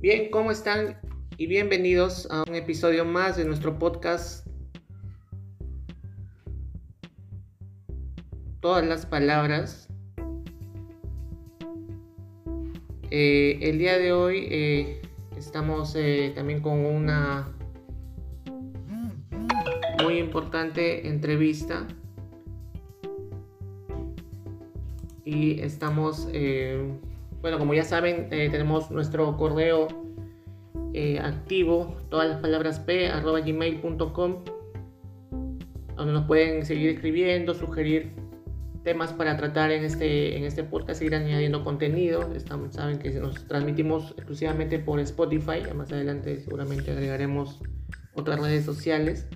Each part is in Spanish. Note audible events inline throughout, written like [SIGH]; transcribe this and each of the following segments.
Bien, ¿cómo están? Y bienvenidos a un episodio más de nuestro podcast. Todas las palabras. Eh, el día de hoy eh, estamos eh, también con una muy importante entrevista y estamos, eh, bueno, como ya saben, eh, tenemos nuestro correo eh, activo, todas las palabras p, arroba gmail.com, donde nos pueden seguir escribiendo, sugerir temas para tratar en este, en este podcast, seguir añadiendo contenido. Estamos, saben que nos transmitimos exclusivamente por Spotify, más adelante seguramente agregaremos otras redes sociales.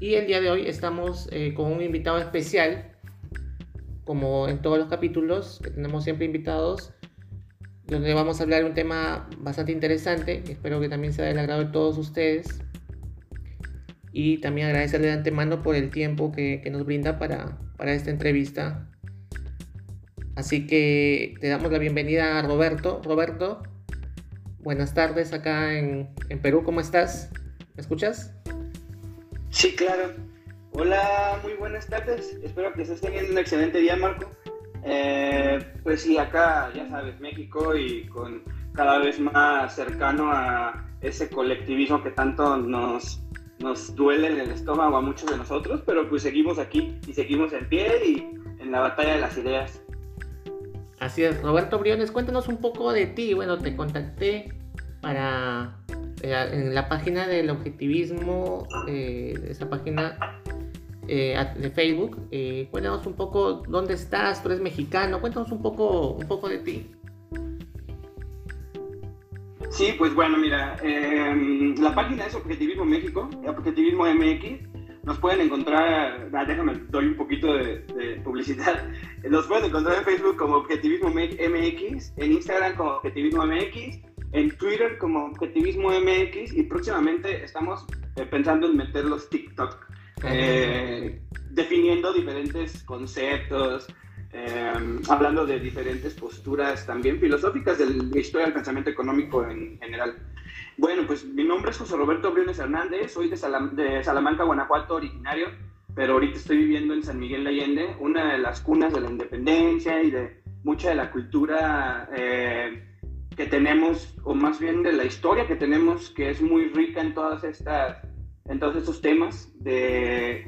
Y el día de hoy estamos eh, con un invitado especial, como en todos los capítulos, que tenemos siempre invitados, donde vamos a hablar de un tema bastante interesante, espero que también sea del agrado de todos ustedes. Y también agradecerle de antemano por el tiempo que, que nos brinda para, para esta entrevista. Así que te damos la bienvenida a Roberto. Roberto, buenas tardes acá en, en Perú, ¿cómo estás? ¿Me escuchas? Sí, claro. Hola, muy buenas tardes. Espero que estés teniendo un excelente día, Marco. Eh, pues sí, acá, ya sabes, México y con cada vez más cercano a ese colectivismo que tanto nos, nos duele en el estómago a muchos de nosotros, pero pues seguimos aquí y seguimos en pie y en la batalla de las ideas. Así es, Roberto Briones, cuéntanos un poco de ti. Bueno, te contacté para en la página del objetivismo, eh, esa página eh, de Facebook. Eh, cuéntanos un poco dónde estás, tú eres mexicano, cuéntanos un poco, un poco de ti. Sí, pues bueno, mira, eh, la página es Objetivismo México, Objetivismo MX. Nos pueden encontrar, ah, déjame, doy un poquito de, de, publicidad. [LAUGHS] Nos pueden encontrar en Facebook como Objetivismo MX, en Instagram como Objetivismo MX, en Twitter como Objetivismo MX y próximamente estamos eh, pensando en meter los TikTok, eh, definiendo diferentes conceptos, eh, hablando de diferentes posturas también filosóficas de la historia del pensamiento económico en general. Bueno, pues mi nombre es José Roberto Briones Hernández, soy de, Salam de Salamanca, Guanajuato, originario, pero ahorita estoy viviendo en San Miguel de Allende, una de las cunas de la independencia y de mucha de la cultura eh, que tenemos, o más bien de la historia que tenemos, que es muy rica en todas estas, en todos estos temas de,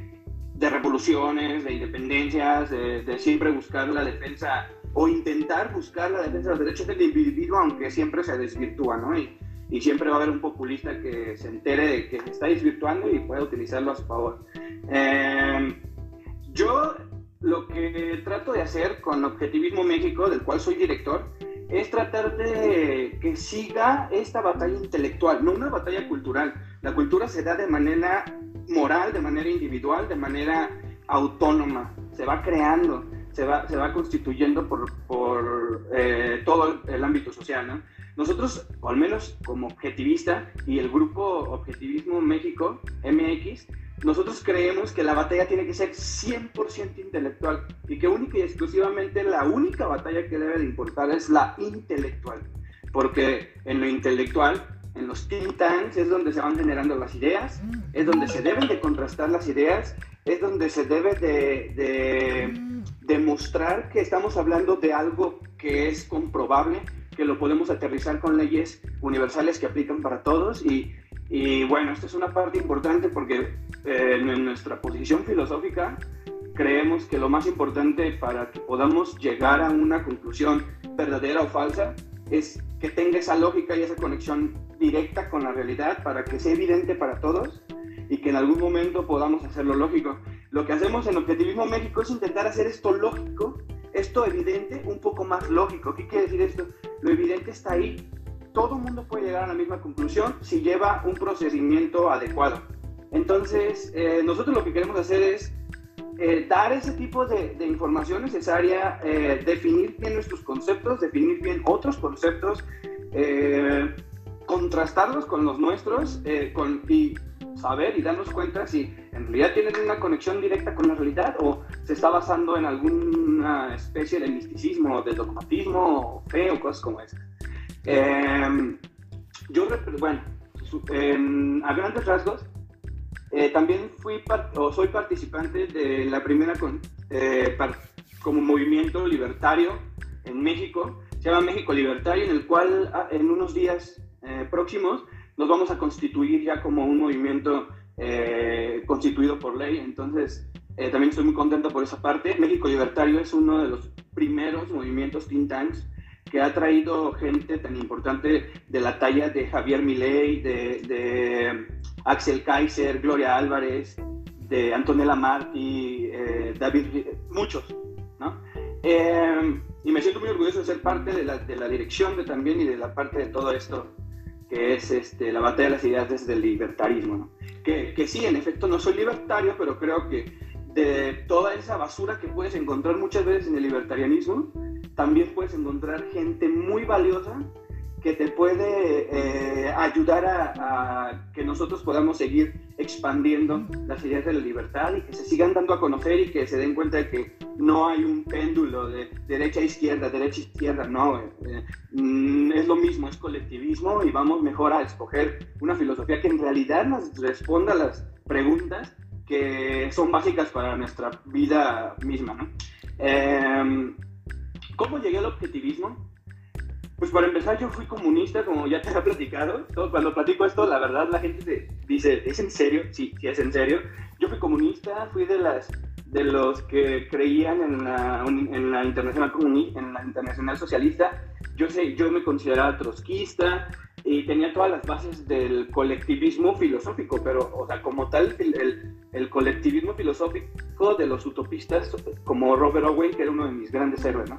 de revoluciones, de independencias, de, de, siempre buscar la defensa o intentar buscar la defensa de los derechos del individuo, aunque siempre se desvirtúa, ¿no? Y, y siempre va a haber un populista que se entere de que se está desvirtuando y pueda utilizarlo a su favor. Eh, yo lo que trato de hacer con Objetivismo México, del cual soy director, es tratar de que siga esta batalla intelectual, no una batalla cultural. La cultura se da de manera moral, de manera individual, de manera autónoma, se va creando, se va, se va constituyendo por, por eh, todo el ámbito social. ¿no? Nosotros, o al menos como objetivista y el grupo Objetivismo México, MX, nosotros creemos que la batalla tiene que ser 100% intelectual y que única y exclusivamente la única batalla que debe de importar es la intelectual. Porque en lo intelectual, en los think tanks, es donde se van generando las ideas, es donde se deben de contrastar las ideas, es donde se debe de, de demostrar que estamos hablando de algo que es comprobable, que lo podemos aterrizar con leyes universales que aplican para todos y y bueno, esta es una parte importante porque eh, en nuestra posición filosófica creemos que lo más importante para que podamos llegar a una conclusión verdadera o falsa es que tenga esa lógica y esa conexión directa con la realidad para que sea evidente para todos y que en algún momento podamos hacerlo lógico. Lo que hacemos en Objetivismo México es intentar hacer esto lógico, esto evidente, un poco más lógico. ¿Qué quiere decir esto? Lo evidente está ahí, todo el mundo puede llegar a la misma conclusión si lleva un procedimiento adecuado. Entonces, eh, nosotros lo que queremos hacer es eh, dar ese tipo de, de información necesaria, eh, definir bien nuestros conceptos, definir bien otros conceptos, eh, contrastarlos con los nuestros con, y saber y darnos cuenta si en realidad tienen una conexión directa con la realidad o se está basando en alguna especie de misticismo, de dogmatismo, fe o cosas como esas. Em, yo, bueno, a grandes rasgos, eh, también fui o soy participante de la primera eh, como movimiento libertario en México, se llama México Libertario, en el cual ah, en unos días eh, próximos nos vamos a constituir ya como un movimiento constituido por ley. Entonces, también estoy muy contento por esa parte. México Libertario es uno de los primeros movimientos think tanks que ha traído gente tan importante de la talla de Javier Milei, de, Axel Kaiser, Gloria Álvarez, de Antonella Marti, eh, David, muchos, ¿no? Eh, y me siento muy orgulloso de ser parte de la, de la, dirección de, también y de la parte de todo esto que es este, la batalla de las ideas desde el libertarismo, ¿no? que, que sí, en efecto no soy libertario, pero creo que de toda esa basura que puedes encontrar muchas veces en el libertarianismo, también puedes encontrar gente muy valiosa que te puede eh, ayudar a, que nosotros podamos seguir expandiendo las ideas de la libertad y que se sigan dando a conocer y que se den cuenta de que no hay un péndulo de derecha a izquierda, derecha a izquierda, no, eh, mm, es lo mismo, es colectivismo y vamos mejor a escoger una filosofía que en realidad nos responda a las preguntas que son básicas para nuestra vida misma, ¿no? Eh, ¿Cómo llegué al objetivismo? Pues para empezar, yo fui comunista, como ya te he platicado. Cuando platico esto, la verdad, la gente dice, ¿es en serio? Sí, sí, es en serio. Yo fui comunista, fui de las de los que creían en la, en la internacional comunista, en la internacional socialista. Yo sé, yo me consideraba trotskista y tenía todas las bases del colectivismo filosófico, pero, o sea, como tal, el, el colectivismo filosófico de los utopistas, como Robert Owen, que era uno de mis grandes héroes, ¿no?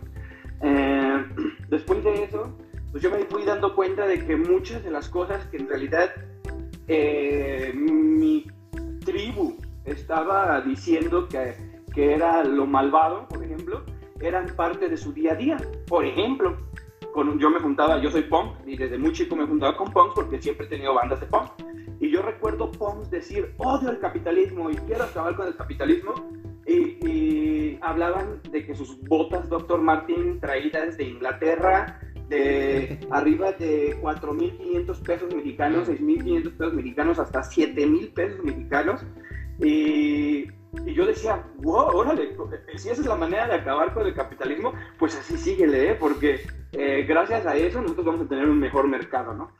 Eh, [CLEARS THROAT] después de eso, pues yo me fui dando cuenta de que muchas de las cosas que en realidad eh, mi tribu estaba diciendo que, que era lo malvado, por ejemplo, eran parte de su día a día. Por ejemplo, yo me juntaba, yo soy punk y desde muy chico me juntaba con punks porque siempre he tenido bandas de punk. Y yo recuerdo punks decir, odio el capitalismo y quiero acabar con el capitalismo y, hablaban de que sus botas Dr. Martin traídas de Inglaterra, de arriba de 4.500 pesos mexicanos, 6.500 pesos mexicanos, hasta 7.000 pesos mexicanos. Y, y, yo decía, wow, órale, si esa es la manera de acabar con el capitalismo, pues así síguele, ¿eh? porque eh, gracias a eso nosotros vamos a tener un mejor mercado, ¿no?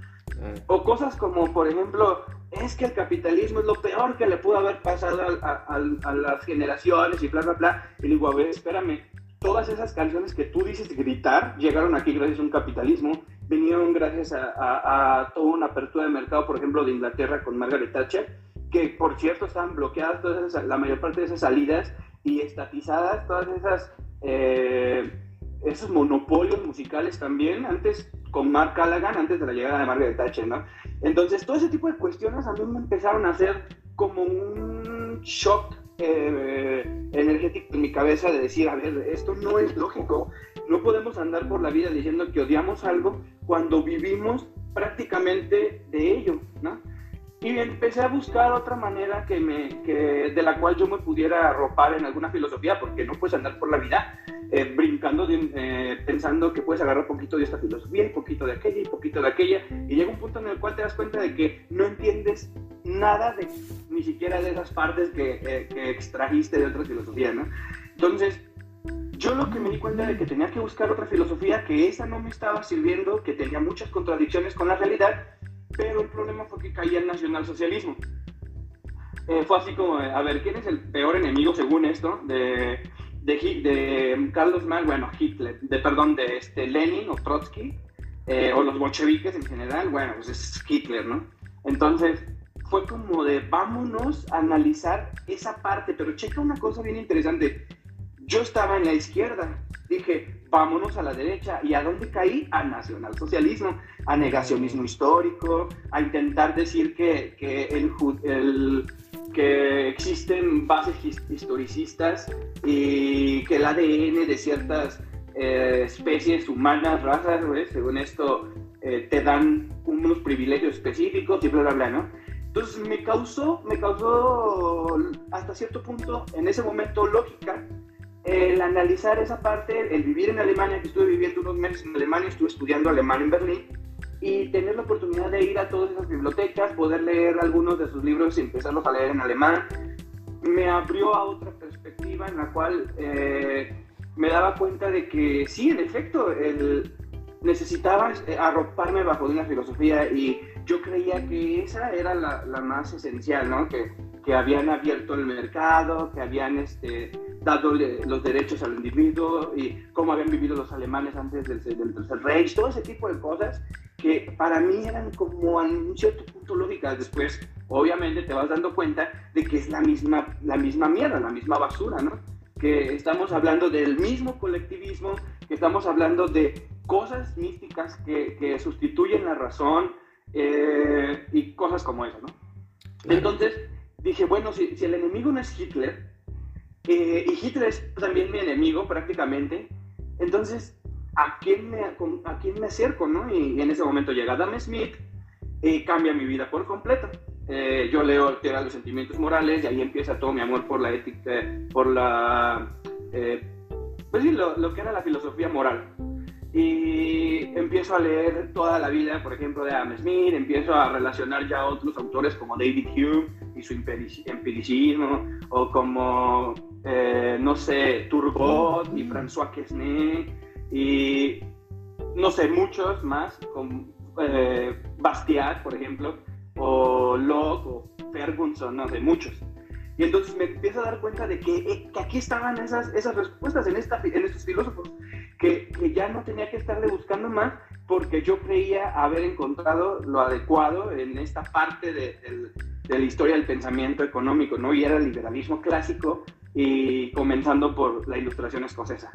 O cosas como, por ejemplo, es que el capitalismo es lo peor que le pudo haber pasado a, las generaciones y bla, bla, bla. Y digo, a ver, espérame, todas esas canciones que tú dices gritar llegaron aquí gracias a un capitalismo, vinieron gracias a, toda una apertura de mercado, por ejemplo, de Inglaterra con Margaret Thatcher, que por cierto estaban bloqueadas todas la mayor parte de esas salidas y estatizadas todas esas... Eh, esos monopolios musicales también, antes con Mark Callaghan, antes de la llegada de Margaret Thatcher, ¿no? Entonces, todo ese tipo de cuestiones a mí me empezaron a hacer como un shock eh, energético en mi cabeza de decir, a ver, esto no es lógico, no podemos andar por la vida diciendo que odiamos algo cuando vivimos prácticamente de ello, ¿no? Y empecé a buscar otra manera que me, que, de la cual yo me pudiera arropar en alguna filosofía, porque no puedes andar por la vida eh, brincando, eh, pensando que puedes agarrar poquito de esta filosofía, un poquito de aquella y poquito de aquella, y llega un punto en el cual te das cuenta de que no entiendes nada de ni siquiera de esas partes que, eh, que extrajiste de otra filosofía, ¿no? Entonces, yo lo que me di cuenta de que tenía que buscar otra filosofía, que esa no me estaba sirviendo, que tenía muchas contradicciones con la realidad, pero el problema fue que caía el nacionalsocialismo. Eh, fue así como, a ver, ¿quién es el peor enemigo según esto de, de, de Carlos Marx? Bueno, Hitler, de, perdón, de este, Lenin o Trotsky, eh, o los bolcheviques en general, bueno, pues es Hitler, ¿no? Entonces, fue como de vámonos a analizar esa parte, pero checa una cosa bien interesante. Yo estaba en la izquierda, dije, vámonos a la derecha. ¿Y a dónde caí? Al nacionalsocialismo, a negacionismo histórico, a intentar decir que, que, el, que existen bases historicistas y que el ADN de ciertas eh, especies humanas, razas, según esto, eh, te dan unos privilegios específicos y bla, bla, bla, ¿no? Entonces me causó, me causó hasta cierto punto, en ese momento, lógica el analizar esa parte, el vivir en Alemania, que estuve viviendo unos meses en Alemania, estuve estudiando alemán en Berlín, y tener la oportunidad de ir a todas esas bibliotecas, poder leer algunos de sus libros y empezarlos a leer en alemán, me abrió a otra perspectiva en la cual eh, me daba cuenta de que sí, en efecto, el, necesitaba eh, arroparme bajo una filosofía y yo creía que esa era la, la más esencial, ¿no? Que, que, habían abierto el mercado, que habían este, dado los derechos al individuo y cómo habían vivido los alemanes antes del, del Tercer Reich, todo ese tipo de cosas que para mí eran como a un cierto punto lógicas. Después, obviamente, te vas dando cuenta de que es la misma, la misma mierda, la misma basura, ¿no? Que estamos hablando del mismo colectivismo, que estamos hablando de cosas místicas que, que sustituyen la razón eh, y cosas como eso, ¿no? Entonces dije, bueno, si, si, el enemigo no es Hitler, eh, y Hitler es también mi enemigo prácticamente, entonces, ¿a quién me, a quién me acerco, no? Y, en ese momento llega Adam Smith y cambia mi vida por completo. Eh, yo leo de los Sentimientos Morales y ahí empieza todo mi amor por la ética, por la... pues sí, lo, lo que era la filosofía moral y empiezo a leer toda la vida, por ejemplo, de Adam Smith, empiezo a relacionar ya otros autores como David Hume y su empiricismo, o como, eh, no sé, Turgot y François Quesnay, y no sé, muchos más, como eh, Bastiat, por ejemplo, o Locke, o Ferguson, no sé, muchos. Y entonces me empiezo a dar cuenta de que, eh, aquí estaban esas, esas respuestas en, esta, en estos filósofos que, ya no tenía que estarle buscando más porque yo creía haber encontrado lo adecuado en esta parte de, de, la historia del pensamiento económico, ¿no? Y era el liberalismo clásico y comenzando por la ilustración escocesa.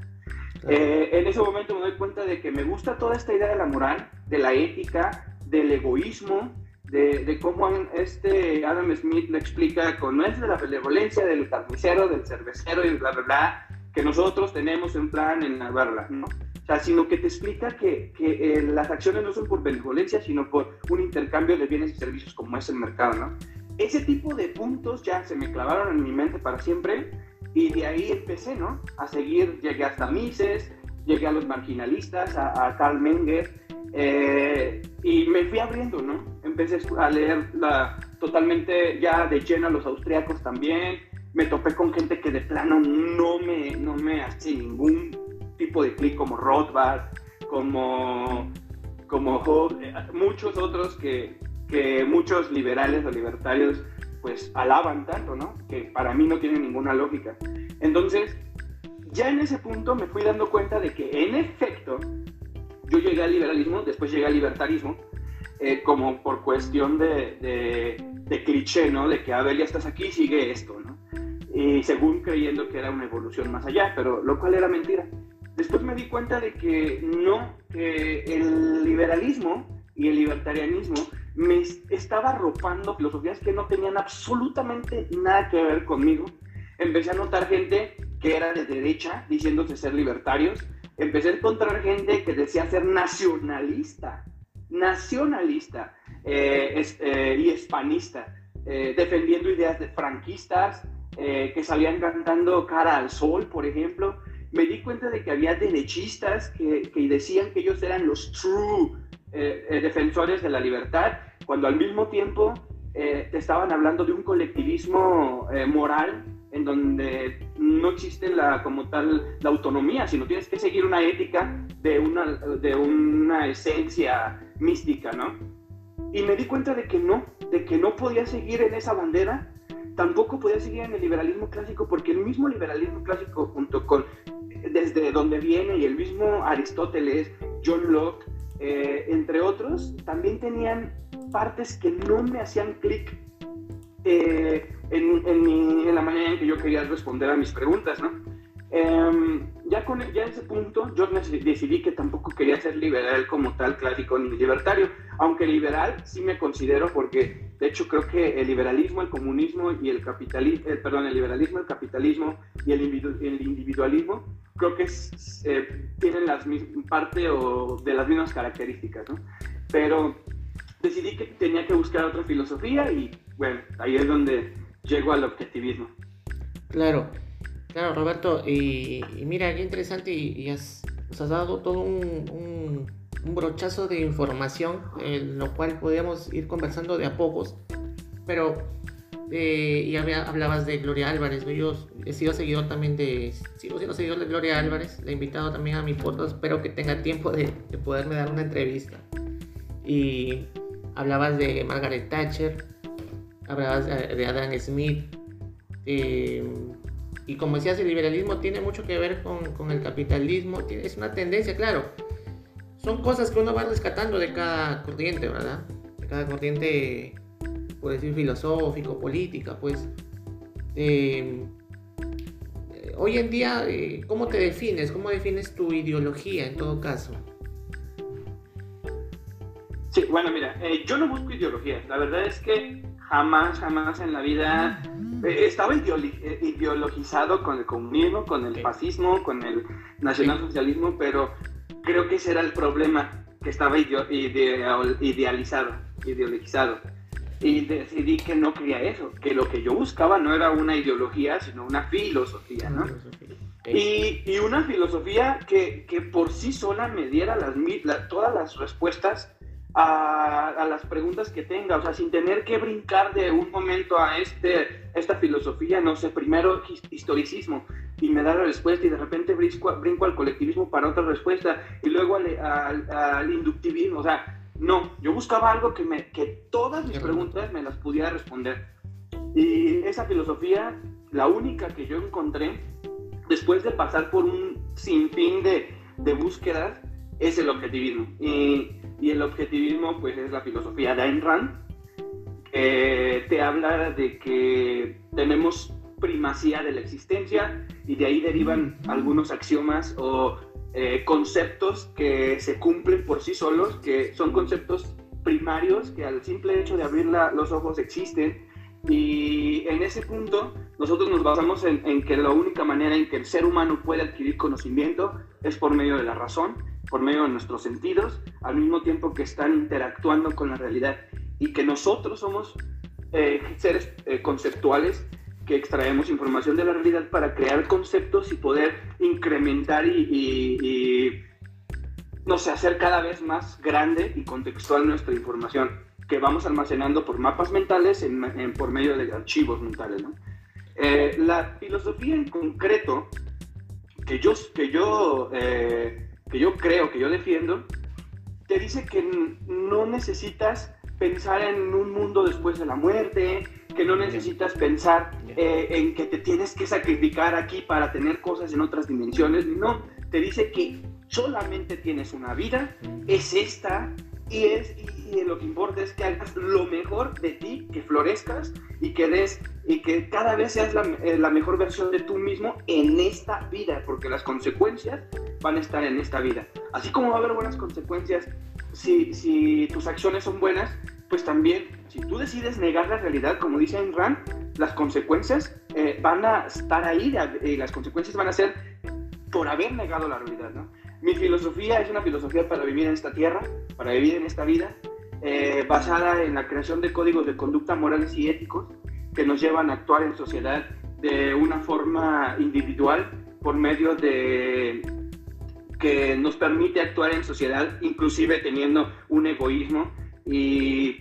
Eh, en ese momento me doy cuenta de que me gusta toda esta idea de la moral, de la ética, del egoísmo, de, de, cómo este Adam Smith lo explica con no es de la benevolencia del carnicero, del cervecero y bla, bla, bla, que nosotros tenemos en plan en verla, ¿no? O sea, sino que te explica que, que eh, las acciones no son por benevolencia, sino por un intercambio de bienes y servicios como es el mercado, ¿no? Ese tipo de puntos ya se me clavaron en mi mente para siempre y de ahí empecé, ¿no? A seguir, llegué hasta Mises, llegué a los marginalistas, a, a Karl Menger, eh, y me fui abriendo, ¿no? Empecé a leer la, totalmente ya de lleno a los austriacos también, me topé con gente que de plano no me, no me hace ningún tipo de clic, como Rothbard, como, como eh, muchos otros que, que muchos liberales o libertarios pues alaban tanto, ¿no? Que para mí no tiene ninguna lógica. Entonces, ya en ese punto me fui dando cuenta de que en efecto yo llegué al liberalismo, después llegué al libertarismo, eh, como por cuestión de, de, de, cliché, ¿no? De que, a ver, ya estás aquí, sigue esto, ¿no? y según creyendo que era una evolución más allá, pero lo cual era mentira. Después me di cuenta de que no, que el liberalismo y el libertarianismo me estaba arropando filosofías que no tenían absolutamente nada que ver conmigo. Empecé a notar gente que era de derecha diciéndose ser libertarios. Empecé a encontrar gente que decía ser nacionalista, nacionalista eh, eh, y hispanista, eh, defendiendo ideas de franquistas, eh, que salían cantando Cara al Sol, por ejemplo, me di cuenta de que había derechistas que, que decían que ellos eran los true eh, eh, defensores de la libertad, cuando al mismo tiempo te estaban hablando de un colectivismo moral en donde no existe la, como tal la autonomía, sino tienes que seguir una ética de una, de una esencia mística, ¿no? Y me di cuenta de que no, de que no podía seguir en esa bandera tampoco podía seguir en el liberalismo clásico porque el mismo liberalismo clásico junto con desde donde viene y el mismo Aristóteles, John Locke, eh, entre otros, también tenían partes que no me hacían clic eh, en, en, la manera en que yo quería responder a mis preguntas, ¿no? Em, ya, con, ya en ese punto yo decidí que tampoco quería ser liberal como tal, clásico ni libertario, aunque liberal sí me considero porque de hecho creo que el liberalismo, el comunismo y el capitalismo, eh, perdón, el liberalismo, el capitalismo y el, el individualismo creo que eh, tienen las parte o de las mismas características, ¿no? Pero decidí que tenía que buscar otra filosofía y bueno, ahí es donde llego al objetivismo. Claro, claro, Roberto, y, mira, qué interesante, y, has, nos has dado todo un, brochazo de información, en lo cual podríamos ir conversando de a pocos, pero eh, y hablabas de Gloria Álvarez, yo he sido seguidor también de, sigo siendo seguidor de Gloria Álvarez, le he invitado también a mi podcast, espero que tenga tiempo de, de poderme dar una entrevista. Y hablabas de Margaret Thatcher, hablabas de Adam Smith, eh, y como decías, el liberalismo tiene mucho que ver con, con el capitalismo, es una tendencia, claro. Son cosas que uno va rescatando de cada corriente, ¿verdad? De cada corriente por decir filosófico, política, pues. Eh, hoy en día, eh, ¿cómo te defines? ¿Cómo defines tu ideología en todo caso? Sí, bueno, mira, eh, yo no busco ideología. La verdad es que jamás, jamás en la vida. Estaba ideologizado con el comunismo, con el fascismo, con el nacionalsocialismo, pero creo que ese era el problema, que estaba idealizado, ideologizado. Y decidí que no quería eso, que lo que yo buscaba no era una ideología, sino una filosofía, ¿no? Y, y, una filosofía que, que, por sí sola me diera las, todas las respuestas a, a, las preguntas que tenga, o sea, sin tener que brincar de un momento a este, esta filosofía, no sé, primero historicismo y me da la respuesta y de repente brinco, brinco al colectivismo para otra respuesta y luego al, al, al inductivismo, o sea, no, yo buscaba algo que, me, que todas mis preguntas me las pudiera responder. Y esa filosofía, la única que yo encontré, después de pasar por un sinfín de, de búsquedas, es el objetivismo. Y, y, el objetivismo, pues, es la filosofía de Ayn Rand, que te habla de que tenemos primacía de la existencia y de ahí derivan algunos axiomas o eh, conceptos que se cumplen por sí solos, que son conceptos primarios que al simple hecho de abrir los ojos existen. Y en ese punto nosotros nos basamos en, que la única manera en que el ser humano puede adquirir conocimiento es por medio de la razón, por medio de nuestros sentidos, al mismo tiempo que están interactuando con la realidad y que nosotros somos eh, seres eh, conceptuales que extraemos información de la realidad para crear conceptos y poder incrementar y, no sé, hacer cada vez más grande y contextual nuestra información que vamos almacenando por mapas mentales en, por medio de archivos mentales. Eh, la filosofía en concreto que yo, que, yo, eh, que yo creo, que yo defiendo, te dice que no necesitas pensar en un mundo después de la muerte, que no necesitas pensar eh, en que te tienes que sacrificar aquí para tener cosas en otras dimensiones, no, te dice que solamente tienes una vida, es esta, y, es, y, lo que importa es que hagas lo mejor de ti, que florezcas y que des, y que cada vez seas la, eh, la mejor versión de tú mismo en esta vida, porque las consecuencias van a estar en esta vida. Así como va a haber buenas consecuencias si, si tus acciones son buenas, pues también, si tú decides negar la realidad, como dice Ayn Rand, las consecuencias eh, van a estar ahí y las consecuencias van a ser por haber negado la realidad, ¿no? Mi filosofía es una filosofía para vivir en esta tierra, para vivir en esta vida, eh, basada en la creación de códigos de conducta morales y éticos que nos llevan a actuar en sociedad de una forma individual por medio de que nos permite actuar en sociedad, inclusive teniendo un egoísmo. Y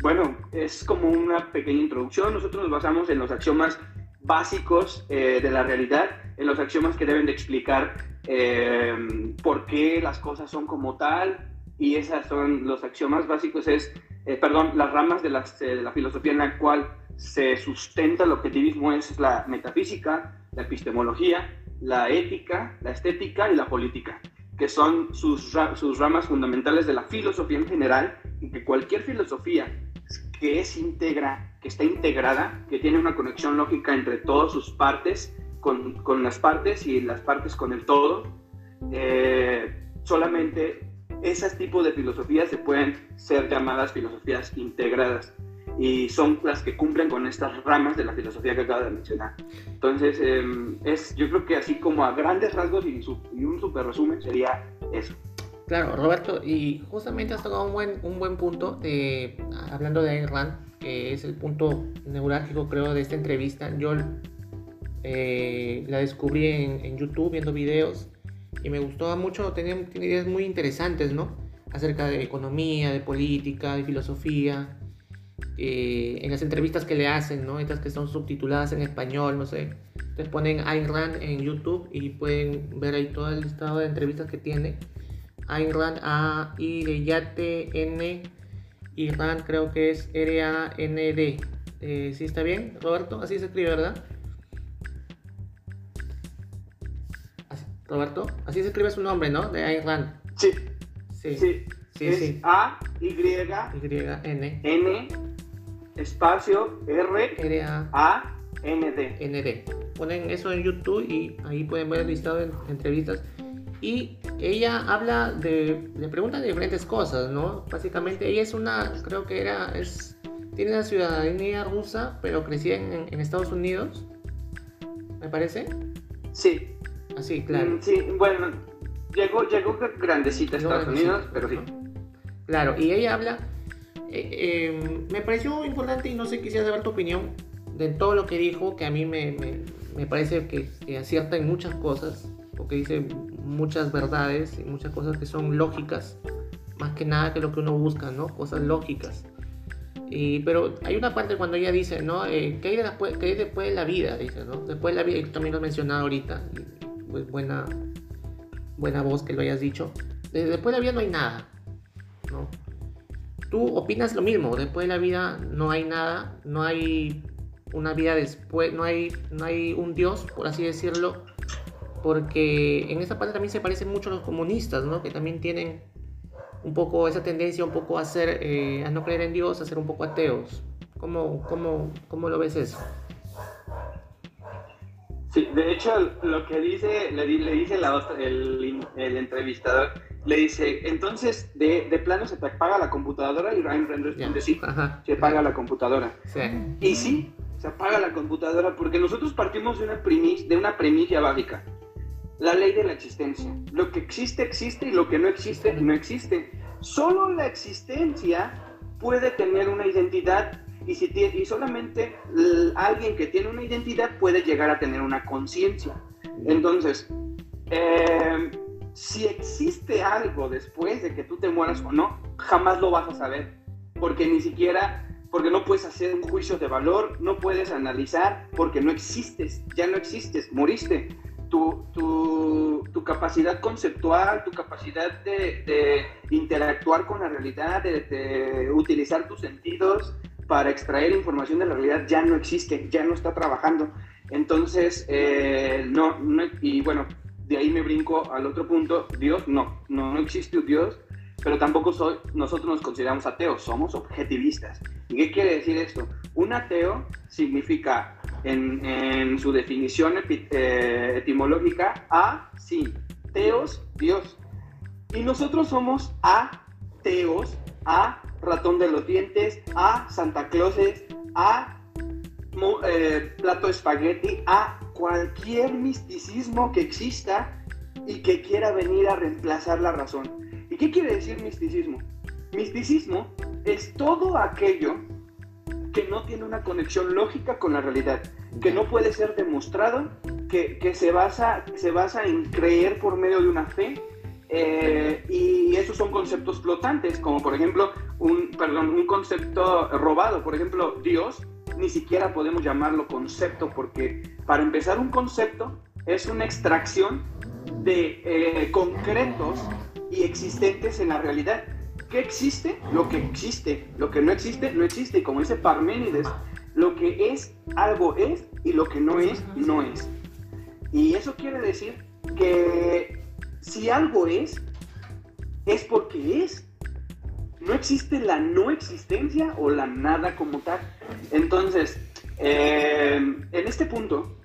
bueno, es como una pequeña introducción. Nosotros nos basamos en los axiomas básicos eh, de la realidad, en los axiomas que deben de explicar eh, por qué las cosas son como tal. Y esas son los axiomas básicos, es, eh, perdón, las ramas de la, de la filosofía en la cual se sustenta el objetivismo es la metafísica, la epistemología, la ética, la estética y la política, que son sus, sus ramas fundamentales de la filosofía en general, y que cualquier filosofía que es integra, que está integrada, que tiene una conexión lógica entre todas sus partes, con, con las partes y las partes con el todo, eh, solamente ese tipo de filosofías se pueden ser llamadas filosofías integradas y son las que cumplen con estas ramas de la filosofía que acabo de mencionar. Entonces, em, es, yo creo que así como a grandes rasgos y, un super resumen sería eso. Claro, Roberto, y justamente has tocado un buen, un buen punto, de, hablando de Ayn Rand, que es el punto neurálgico, creo, de esta entrevista. Yo eh, la descubrí en, YouTube viendo videos y me gustó mucho, tenía, tiene ideas muy interesantes, ¿no? Acerca de economía, de política, de filosofía. Eh, en las entrevistas que le hacen, ¿no? Estas que son subtituladas en español, no sé. Entonces ponen Ayn Rand en YouTube y pueden ver ahí todo el listado de entrevistas que tiene. Ayn Rand, A, I, de Yate, N, y Rand creo que es R-A-N-D. Eh, ¿Sí está bien, Roberto? Así se escribe, ¿verdad? Roberto, así se escribe su nombre, ¿no? De Ayn Rand. Sí. Sí. Sí. sí, A, Y, y, N. N, espacio, R, R, A, A, N, D. N, D. Ponen eso en YouTube y ahí pueden ver el listado de entrevistas. Y ella habla de, le preguntan de diferentes cosas, ¿no? Básicamente ella es una, creo que era, es, tiene la ciudadanía rusa, pero crecía en, en Estados Unidos, ¿me parece? Sí. Así, claro. Mm, sí, bueno, llegó, llegó grandecita a Estados Unidos, pero sí. Claro, y ella habla, eh, em, me pareció importante y no sé, quisiera saber tu opinión de todo lo que dijo, que a mí me, me, me parece que, que acierta en muchas cosas porque dice muchas verdades y muchas cosas que son lógicas, más que nada que lo que uno busca, ¿no? Cosas lógicas. Y, pero hay una parte cuando ella dice, ¿no? Eh, ¿qué, hay después, ¿qué, hay después, de la vida? Dice, ¿no? Después de la vida, y tú también lo has mencionado ahorita, pues buena, buena voz que lo hayas dicho. Después de la vida no hay nada, ¿no? Tú opinas lo mismo, después de la vida no hay nada, no hay una vida después, no hay, no hay un Dios, por así decirlo, porque en esa parte también se parecen mucho a los comunistas, ¿no? Que también tienen un poco esa tendencia un poco a ser, eh, a no creer en Dios, a ser un poco ateos. ¿Cómo, cómo, cómo lo ves eso? Sí, de hecho, lo que dice, le, le dice la, el, el, entrevistador, le dice, entonces, de, de, plano se te apaga la computadora y Ryan responde, sí, se apaga la computadora. Sí. Y sí, se apaga la computadora porque nosotros partimos de una, premis, de una premisa básica la ley de la existencia. Lo que existe existe y lo que no existe no existe. Solo la existencia puede tener una identidad y, si y solamente alguien que tiene una identidad puede llegar a tener una conciencia. Entonces, em, si existe algo después de que tú te mueras o no, jamás lo vas a saber, porque ni siquiera, porque no puedes hacer un juicio de valor, no puedes analizar, porque no existes, ya no existes, moriste tu, tu, tu, capacidad conceptual, tu capacidad de, de interactuar con la realidad, de, de, utilizar tus sentidos para extraer información de la realidad ya no existe, ya no está trabajando. Entonces, eh, no, y bueno, de ahí me brinco al otro punto, Dios, no, no, no existe Dios, pero tampoco soy, nosotros nos consideramos ateos, somos objetivistas. ¿Y qué quiere decir esto? Un ateo significa en, su definición eh, etimológica, a, sí, teos, Dios. Y nosotros somos a, teos, a, ratón de los dientes, a, Santa Clauses, a, eh, plato espagueti, a cualquier misticismo que exista y que quiera venir a reemplazar la razón. ¿Y qué quiere decir misticismo? Misticismo es todo aquello que no tiene una conexión lógica con la realidad, que no puede ser demostrado, que, que se, basa, se basa en creer por medio de una fe. Eh, y esos son conceptos flotantes, como por ejemplo un, perdón, un concepto robado. Por ejemplo, Dios, ni siquiera podemos llamarlo concepto, porque para empezar un concepto es una extracción de eh, concretos y existentes en la realidad. ¿Qué existe? Lo que existe. Lo que no existe, no existe. Y como dice Parménides, lo que es, algo es, y lo que no es, no es. Y eso quiere decir que si algo es, es porque es. No existe la no existencia o la nada como tal. Entonces, eh, en este punto,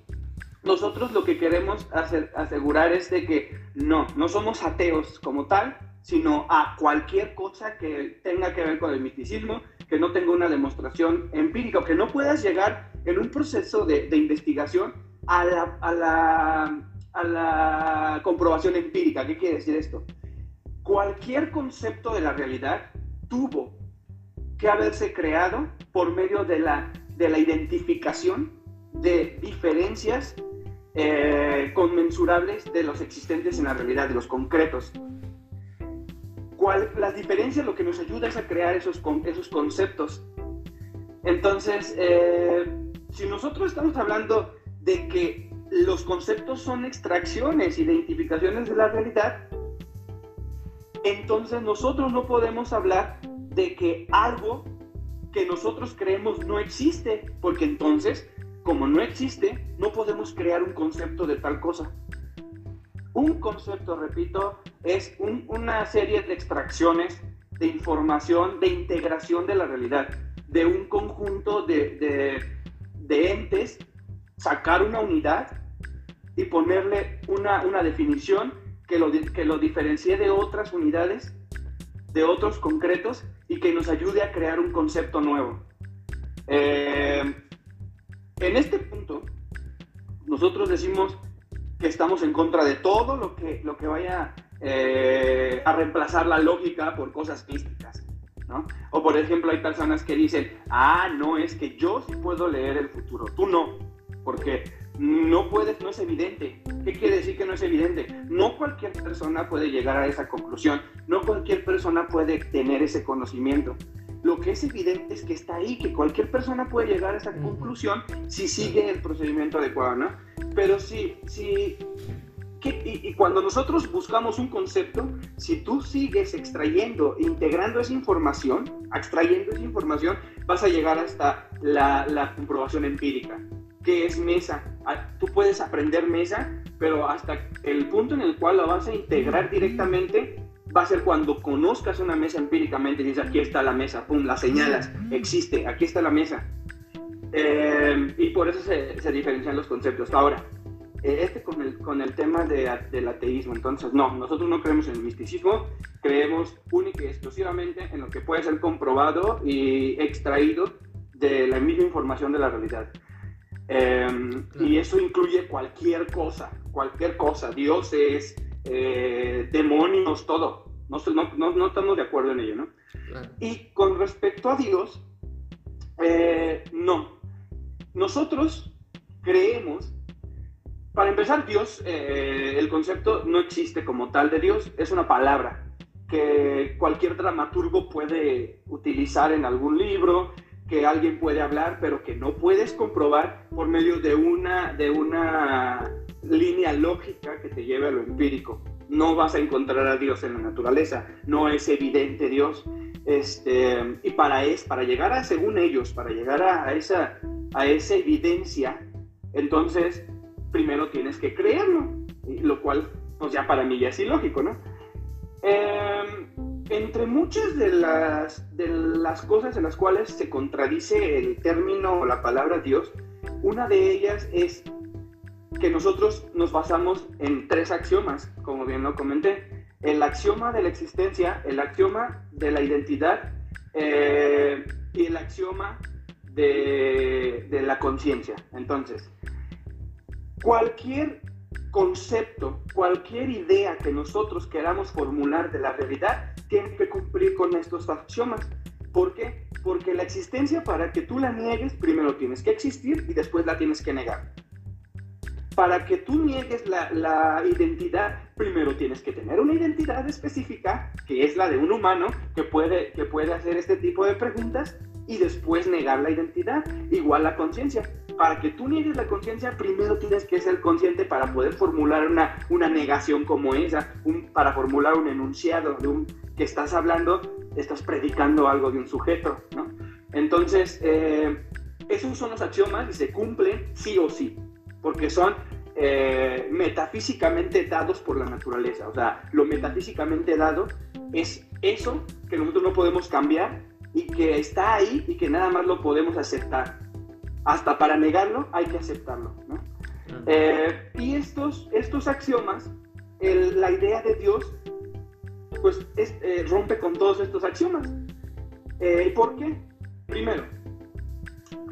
nosotros lo que queremos asegurar es de que no, no somos ateos como tal, sino a cualquier cosa que tenga que ver con el misticismo, que no tenga una demostración empírica, o que no puedas llegar en un proceso de, investigación a la, a, la, a la comprobación empírica. ¿Qué quiere decir esto? Cualquier concepto de la realidad tuvo que haberse creado por medio de la, de la identificación de diferencias eh, conmensurables de los existentes en la realidad, de los concretos. ¿Cuál, las diferencias lo que nos ayuda es a crear esos, esos conceptos. Entonces, eh, si nosotros estamos hablando de que los conceptos son extracciones, identificaciones de la realidad, entonces nosotros no podemos hablar de que algo que nosotros creemos no existe, porque entonces, como no existe, no podemos crear un concepto de tal cosa. Un concepto, repito, es una serie de extracciones de información, de integración de la realidad, de un conjunto de, entes, sacar una unidad y ponerle una, una definición que lo, que lo diferencie de otras unidades, de otros concretos y que nos ayude a crear un concepto nuevo. Eh, en este punto, nosotros decimos que estamos en contra de todo lo que, lo que vaya eh, a reemplazar la lógica por cosas místicas. ¿no? O por ejemplo hay personas que dicen, ah, no, es que yo sí puedo leer el futuro, tú no, porque no puedes, no es evidente. ¿Qué quiere decir que no es evidente? No cualquier persona puede llegar a esa conclusión, no cualquier persona puede tener ese conocimiento. Lo que es evidente es que está ahí, que cualquier persona puede llegar a esa conclusión si sigue el procedimiento adecuado, ¿no? Pero si, si y, y, cuando nosotros buscamos un concepto, si tú sigues extrayendo, integrando esa información, extrayendo esa información, vas a llegar hasta la, la comprobación empírica qué es mesa. Ah, tú puedes aprender mesa, pero hasta el punto en el cual la vas a integrar directamente va a ser cuando conozcas una mesa empíricamente y dices, aquí está la mesa, pum, la señalas, existe, aquí está la mesa. Eh, y por eso se, se, diferencian los conceptos. Ahora, eh, este con el, con el tema de, del ateísmo, entonces, no, nosotros no creemos en el misticismo, creemos única y exclusivamente en lo que puede ser comprobado y extraído de la misma información de la realidad. Em, y eso incluye cualquier cosa, cualquier cosa, dioses, eh, demonios, todo. No, no, no, estamos de acuerdo en ello, ¿no? Y con respecto a Dios, eh, no. Nosotros creemos, para empezar, Dios, eh, el concepto no existe como tal de Dios, es una palabra que cualquier dramaturgo puede utilizar en algún libro, que alguien puede hablar, pero que no puedes comprobar por medio de una, de una línea lógica que te lleve a lo empírico. No vas a encontrar a Dios en la naturaleza, no es evidente Dios. Este, y para, es, para llegar a, según ellos, para llegar a, esa, a esa evidencia, entonces primero tienes que creerlo, lo cual, pues ya para mí ya es ilógico, ¿no? Eh, entre muchas de las, de las cosas en las cuales se contradice el término o la palabra Dios, una de ellas es que nosotros nos basamos en tres axiomas, como bien lo comenté. El axioma de la existencia, el axioma de la identidad eh, y el axioma de, de la conciencia. Entonces, cualquier concepto, cualquier idea que nosotros queramos formular de la realidad, tiene que cumplir con estos axiomas. ¿Por qué? Porque la existencia, para que tú la niegues, primero tienes que existir y después la tienes que negar. Para que tú niegues la, la, identidad, primero tienes que tener una identidad específica, que es la de un humano, que puede, que puede hacer este tipo de preguntas, y después negar la identidad. Igual la conciencia para que tú niegues la conciencia, primero tienes que ser consciente para poder formular una, una negación como esa, para formular un enunciado de un que estás hablando, estás predicando algo de un sujeto, ¿no? Entonces, eh, esos son los axiomas y se cumplen sí o sí, porque son eh, metafísicamente dados por la naturaleza. O sea, lo metafísicamente dado es eso que nosotros no podemos cambiar y que está ahí y que nada más lo podemos aceptar hasta para negarlo hay que aceptarlo. ¿no? Eh, y estos, estos axiomas, la idea de Dios, pues eh, rompe con todos estos axiomas. Eh, ¿Por qué? Primero,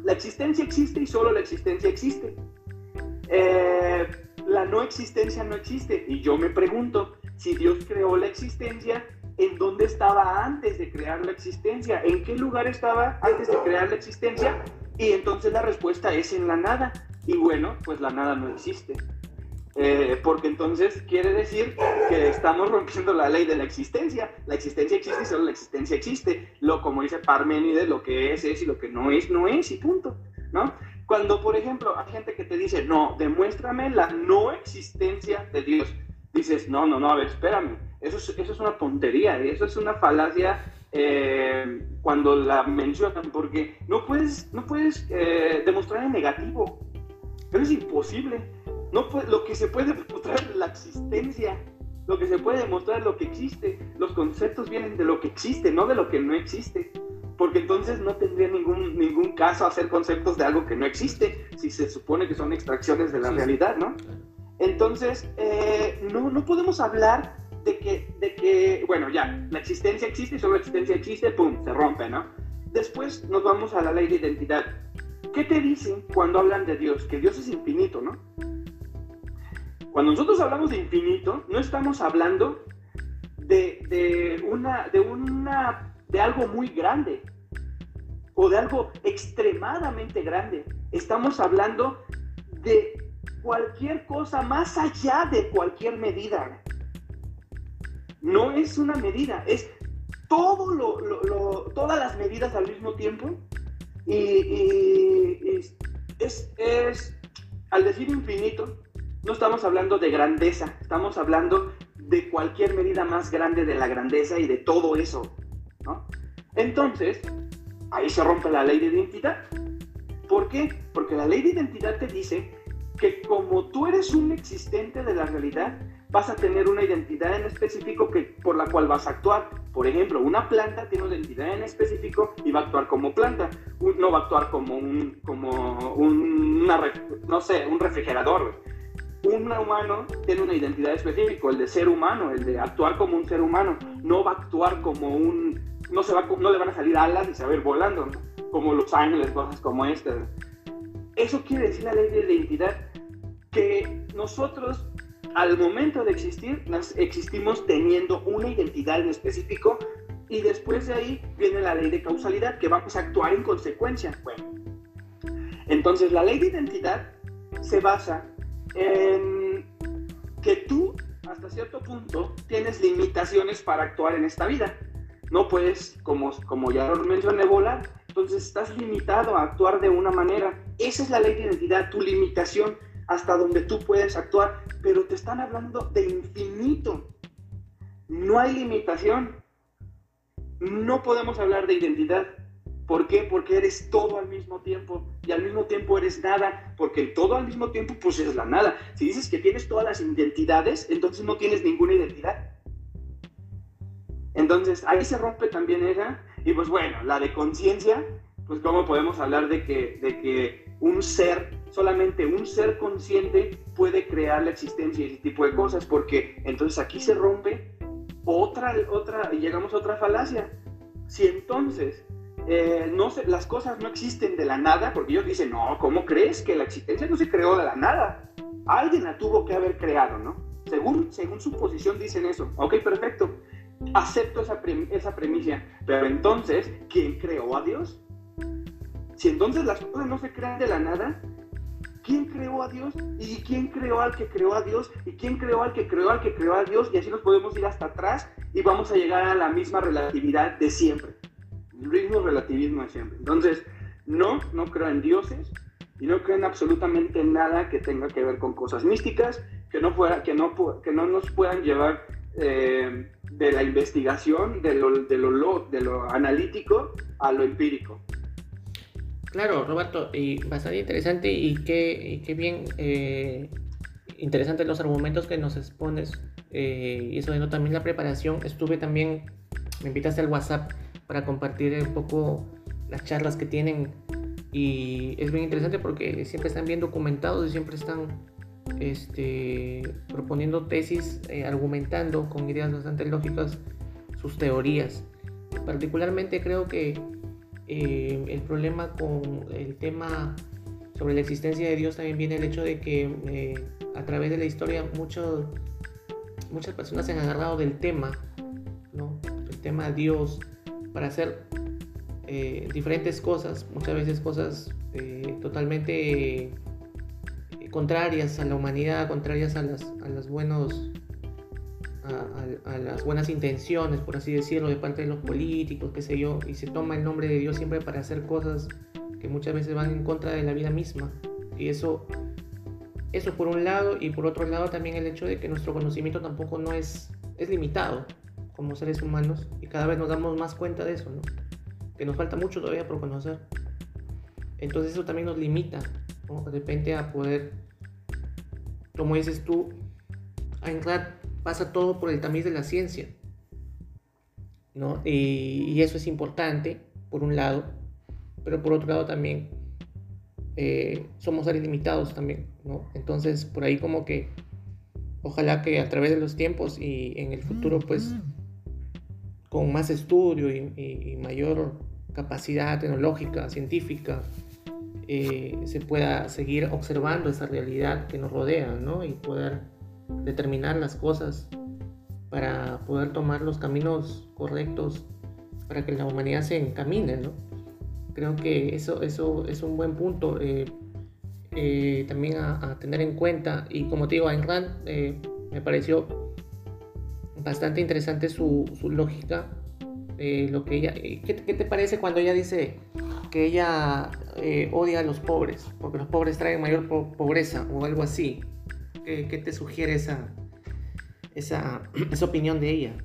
la existencia existe y solo la existencia existe. la no existencia no existe. Y yo me pregunto, si Dios creó la existencia, en dónde estaba antes de crear la existencia, en qué lugar estaba antes de crear la existencia, y entonces la respuesta es en la nada. Y bueno, pues la nada no existe. Eh, porque entonces quiere decir que estamos rompiendo la ley de la existencia. La existencia existe y solo la existencia existe. Lo, como dice Parménides, lo que es es y lo que no es, no es y punto. ¿no? Cuando, por ejemplo, hay gente que te dice, no, demuéstrame la no existencia de Dios, dices, no, no, no, a ver, espérame, eso es, eso es una tontería, eso es una falacia eh, cuando la mencionan, porque no puedes, no puedes eh, demostrar en negativo, pero es imposible. No lo que se puede demostrar es la existencia, lo que se puede demostrar es lo que existe. Los conceptos vienen de lo que existe, no de lo que no existe porque entonces no tendría ningún, ningún caso hacer conceptos de algo que no existe, si se supone que son extracciones de la realidad, ¿no? Entonces, eh, no, no podemos hablar de que, de que, bueno, ya, la existencia existe y solo la existencia existe, ¡pum!, se rompe, ¿no? Después nos vamos a la ley de identidad. ¿Qué te dicen cuando hablan de Dios? Que Dios es infinito, ¿no? Cuando nosotros hablamos de infinito, no estamos hablando de, de, una, de, una, de algo muy grande o de algo extremadamente grande. Estamos hablando de cualquier cosa más allá de cualquier medida. No es una medida, es todo lo, todas las medidas al mismo tiempo. Y, es, es, al decir infinito, no estamos hablando de grandeza, estamos hablando de cualquier medida más grande de la grandeza y de todo eso. ¿no? Entonces, ahí se rompe la ley de identidad. ¿Por qué? Porque la ley de identidad te dice que como tú eres un existente de la realidad, vas a tener una identidad en específico que, por la cual vas a actuar. Por ejemplo, una planta tiene una identidad en específico y va a actuar como planta. No va a actuar como un, como un, no sé, un refrigerador. Un humano tiene una identidad específica, el de ser humano, el de actuar como un ser humano. No va a actuar como un, no, se va, no le van a salir alas y se va a ir volando, como los ángeles, cosas como estas. Eso quiere decir la ley de identidad, que nosotros al momento de existir, existimos teniendo una identidad en específico y después de ahí viene la ley de causalidad, que vamos a actuar en consecuencia. Bueno, entonces la ley de identidad se basa en que tú, hasta cierto punto, tienes limitaciones para actuar en esta vida. No puedes, como, como ya lo mencioné, volar. Entonces estás limitado a actuar de una manera. Esa es la ley de identidad, tu limitación hasta donde tú puedes actuar, pero te están hablando de infinito. No hay limitación. No podemos hablar de identidad. ¿Por qué? Porque eres todo al mismo tiempo y al mismo tiempo eres nada, porque el todo al mismo tiempo pues es la nada. Si dices que tienes todas las identidades, entonces no tienes ninguna identidad. Entonces ahí se rompe también esa y pues bueno, la de conciencia, pues cómo podemos hablar de que, de que un ser, solamente un ser consciente puede crear la existencia y ese tipo de cosas, porque entonces aquí se rompe otra, otra, y llegamos a otra falacia. Si entonces eh, no las cosas no existen de la nada, porque ellos dicen, no, ¿cómo crees que la existencia no se creó de la nada? Alguien la tuvo que haber creado, ¿no? Según, según su posición dicen eso. Ok, perfecto. Acepto esa, esa premisa, pero entonces, ¿quién creó a Dios? Si entonces las cosas no se crean de la nada, ¿quién creó a Dios? ¿Y quién creó al que creó a Dios? ¿Y quién creó al que creó al que creó a Dios? Y así nos podemos ir hasta atrás y vamos a llegar a la misma relatividad de siempre. El mismo relativismo de siempre. Entonces, no, no creo en dioses y no creo en absolutamente nada que tenga que ver con cosas místicas que no, pueda, que no, que no nos puedan llevar eh, de la investigación, de lo, de, lo, de lo analítico a lo empírico. Claro, Roberto, y bastante interesante y qué, bien eh, interesantes los argumentos que nos expones. Eh, y eso de no también la preparación. Estuve también, me invitaste al WhatsApp para compartir un poco las charlas que tienen y es bien interesante porque siempre están bien documentados y siempre están este, proponiendo tesis, eh, argumentando con ideas bastante lógicas sus teorías. Particularmente creo que eh, el problema con el tema sobre la existencia de Dios también viene el hecho de que eh, a través de la historia muchas personas se han agarrado del tema, ¿no? sistema Dios para hacer eh, diferentes cosas, muchas veces cosas totalmente contrarias a la humanidad, contrarias a las, a las buenos a, las buenas intenciones, por así decirlo, de parte de los políticos, qué sé yo, y se toma el nombre de Dios siempre para hacer cosas que muchas veces van en contra de la vida misma. Y eso, eso por un lado, y por otro lado también el hecho de que nuestro conocimiento tampoco no es, es limitado como seres humanos, y cada vez nos damos más cuenta de eso, ¿no? Que nos falta mucho todavía por conocer. Entonces eso también nos limita, de repente a poder, como dices tú, a entrar pasa todo por el tamiz de la ciencia. ¿no? Y, eso es importante, por un lado, pero por otro lado también eh, somos seres limitados también, ¿no? Entonces, por ahí como que, ojalá que a través de los tiempos y en el futuro, pues, con más estudio y, mayor capacidad tecnológica, científica, eh, se pueda seguir observando esa realidad que nos rodea, ¿no? Y poder determinar las cosas para poder tomar los caminos correctos para que la humanidad se encamine, ¿no? Creo que eso, eso es un buen punto eh, eh, también a, tener en cuenta. Y como te digo, Ayn Rand eh, me pareció bastante interesante su, su lógica. lo que ella, ¿qué, ¿qué, te parece cuando ella dice que ella odia a los pobres? Porque los pobres traen mayor pobreza o algo así. ¿Qué, te sugiere esa, esa, [CLEARS THROAT] esa opinión de ella?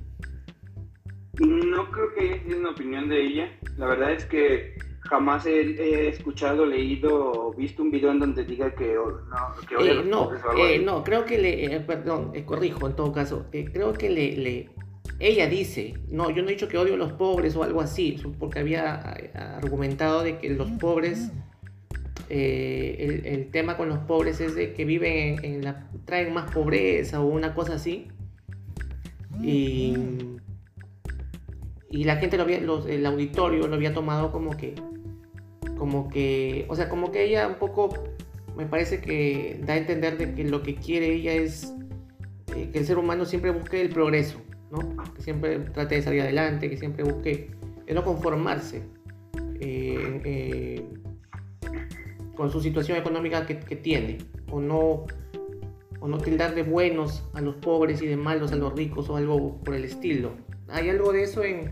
No creo que haya sido una opinión de ella. La verdad es que jamás he, escuchado, leído o visto un video en donde diga que, no, que eh, no, eh, no, creo que le, eh, perdón, corrijo en todo caso, creo que le, le, ella dice, no, yo no he dicho que odio a los pobres o algo así, porque había argumentado de que los pobres eh, el, tema con los pobres es de que viven en, la, traen más pobreza o una cosa así. Y, y la gente lo había, el auditorio lo había tomado como que, como que, o sea, como que ella un poco, me parece que da a entender de que lo que quiere ella es eh, que el ser humano siempre busque el progreso, ¿no? Que siempre trate de salir adelante, que siempre busque, no conformarse. Eh, con su situación económica que, tiene, o no, o no tildar de buenos a los pobres y de malos a los ricos o algo por el estilo. ¿Hay algo de eso en,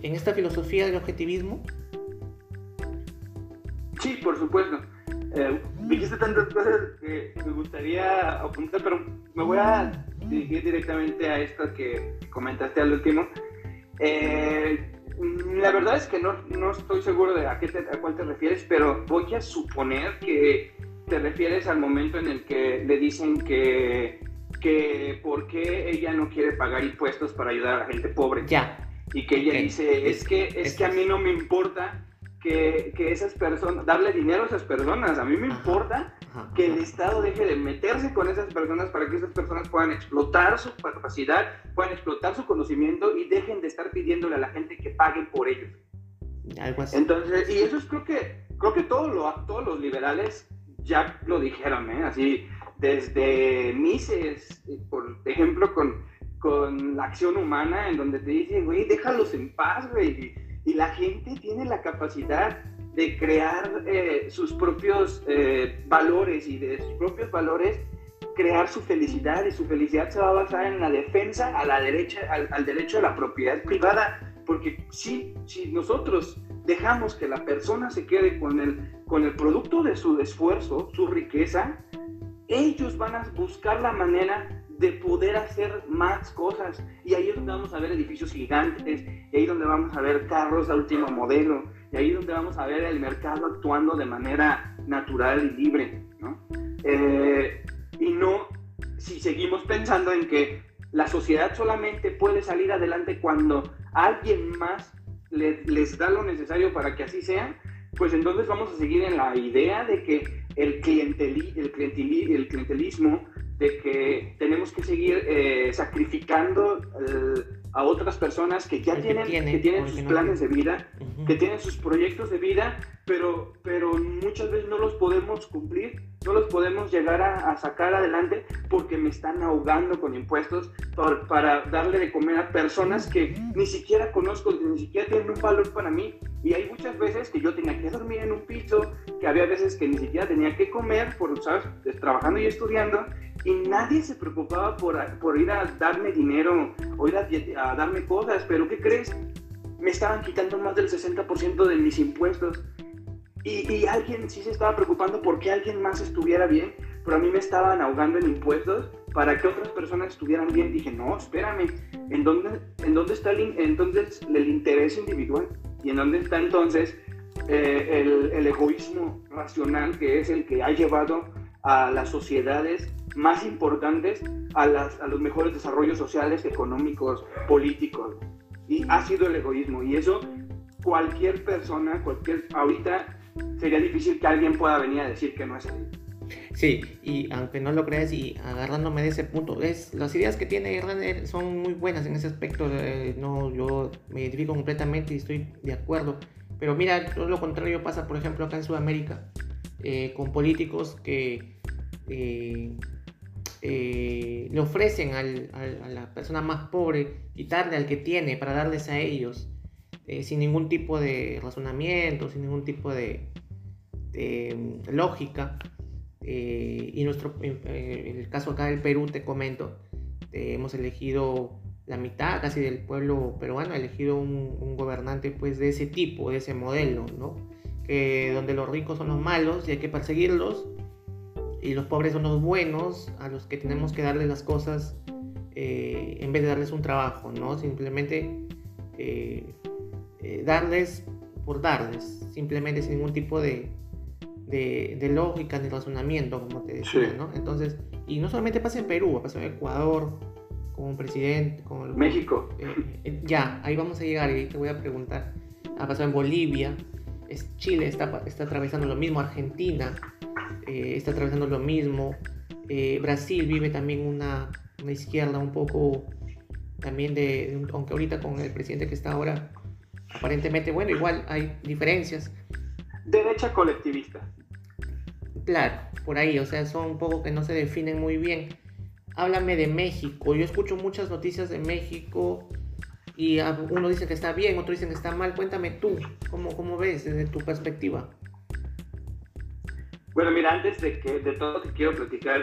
en esta filosofía del objetivismo? Sí, por supuesto. Eh, dijiste tantas cosas que me gustaría apuntar, pero me voy a dirigir directamente a esto que comentaste al último. Eh, la verdad es que no, no estoy seguro de a, qué a cuál te refieres, pero voy a suponer que te refieres al momento en el que le dicen que, que por qué ella no quiere pagar impuestos para ayudar a la gente pobre. Ya. Y que ella dice, es que, es que a mí no me importa que, que, esas personas, darle dinero a esas personas, a mí me importa que el Estado deje de meterse con esas personas para que esas personas puedan explotar su capacidad, puedan explotar su conocimiento y dejen de estar pidiéndole a la gente que paguen por ellos. Algo así. Entonces, y eso es creo que, creo que todos, lo, todos los liberales ya lo dijeron, ¿eh? Así, desde Mises, por ejemplo, con, con la acción humana, en donde te dicen, güey, déjalos en paz, güey. Y, la gente tiene la capacidad de crear eh, sus propios eh, valores y de sus propios valores crear su felicidad y su felicidad se va a basar en la defensa a la derecha, al, derecho a la propiedad privada, porque si, si nosotros dejamos que la persona se quede con el, con el producto de su esfuerzo, su riqueza, ellos van a buscar la manera de poder hacer más cosas. Y ahí es donde vamos a ver edificios gigantes, y ahí es donde vamos a ver carros de último modelo, y ahí es donde vamos a ver el mercado actuando de manera natural y libre. ¿no? Eh, y no si seguimos pensando en que la sociedad solamente puede salir adelante cuando alguien más les da lo necesario para que así sea, pues entonces vamos a seguir en la idea de que el clientelismo, de que tenemos que seguir eh, sacrificando eh, a otras personas que ya tienen, que, tienen sus planes de vida, que tienen sus proyectos de vida, pero, pero muchas veces no los podemos cumplir, no los podemos llegar a, sacar adelante porque me están ahogando con impuestos para darle de comer a personas que ni siquiera conozco, ni siquiera tienen un valor para mí. Y hay muchas veces que yo tenía que dormir en un piso, que había veces que ni siquiera tenía que comer por, ¿sabes?, trabajando y estudiando, y nadie se preocupaba por, por ir a darme dinero o ir a, darme cosas, pero ¿qué crees? Me estaban quitando más del 60% de mis impuestos. Y, y, alguien sí se estaba preocupando porque alguien más estuviera bien, pero a mí me estaban ahogando en impuestos para que otras personas estuvieran bien. Dije, no, espérame, ¿en dónde, en dónde está el, entonces el interés individual? ¿Y en dónde está entonces eh, el, el egoísmo racional que es el que ha llevado a las sociedades más importantes a, las, a los mejores desarrollos sociales, económicos, políticos. Y ha sido el egoísmo. Y eso cualquier persona, cualquier, ahorita sería difícil que alguien pueda venir a decir que no es así. Sí, y aunque no lo creas y agarrándome de ese punto, es, las ideas que tiene Hernández son muy buenas en ese aspecto. Eh, no, yo me identifico completamente y estoy de acuerdo. Pero mira, todo lo contrario pasa, por ejemplo, acá en Sudamérica, eh, con políticos que eh, le ofrecen a la persona más pobre quitarle al que tiene para darles a ellos eh, sin ningún tipo de razonamiento, sin ningún tipo de, mm, lógica. Eh, y nuestro, en el caso acá del Perú, te comento, hemos elegido la mitad casi del pueblo peruano, ha elegido un, un, gobernante pues de ese tipo, de ese modelo, ¿no? Que donde los ricos son los malos y hay que perseguirlos y los pobres son los buenos a los que tenemos que darles las cosas eh, en vez de darles un trabajo, ¿no? Simplemente eh, eh, darles por darles, simplemente sin ningún tipo de, de, lógica ni razonamiento, como te decía, ¿no? Entonces, y no solamente pasa en Perú, pasa en Ecuador, con un presidente, con México. ya, ahí vamos a llegar y te voy a preguntar. Ha pasado en Bolivia, es, Chile está, está atravesando lo mismo, Argentina, eh, está atravesando lo mismo. Eh, Brasil vive también una, una, izquierda un poco también de, aunque ahorita con el presidente que está ahora, aparentemente, bueno, igual hay diferencias. Derecha colectivista. Claro, por ahí, o sea, son un poco que no se definen muy bien. Háblame de México. Yo escucho muchas noticias de México y uno dice que está bien, otro dice que está mal. Cuéntame tú, ¿cómo, cómo ves desde tu perspectiva? Bueno, mira, antes de, que, de todo te quiero platicar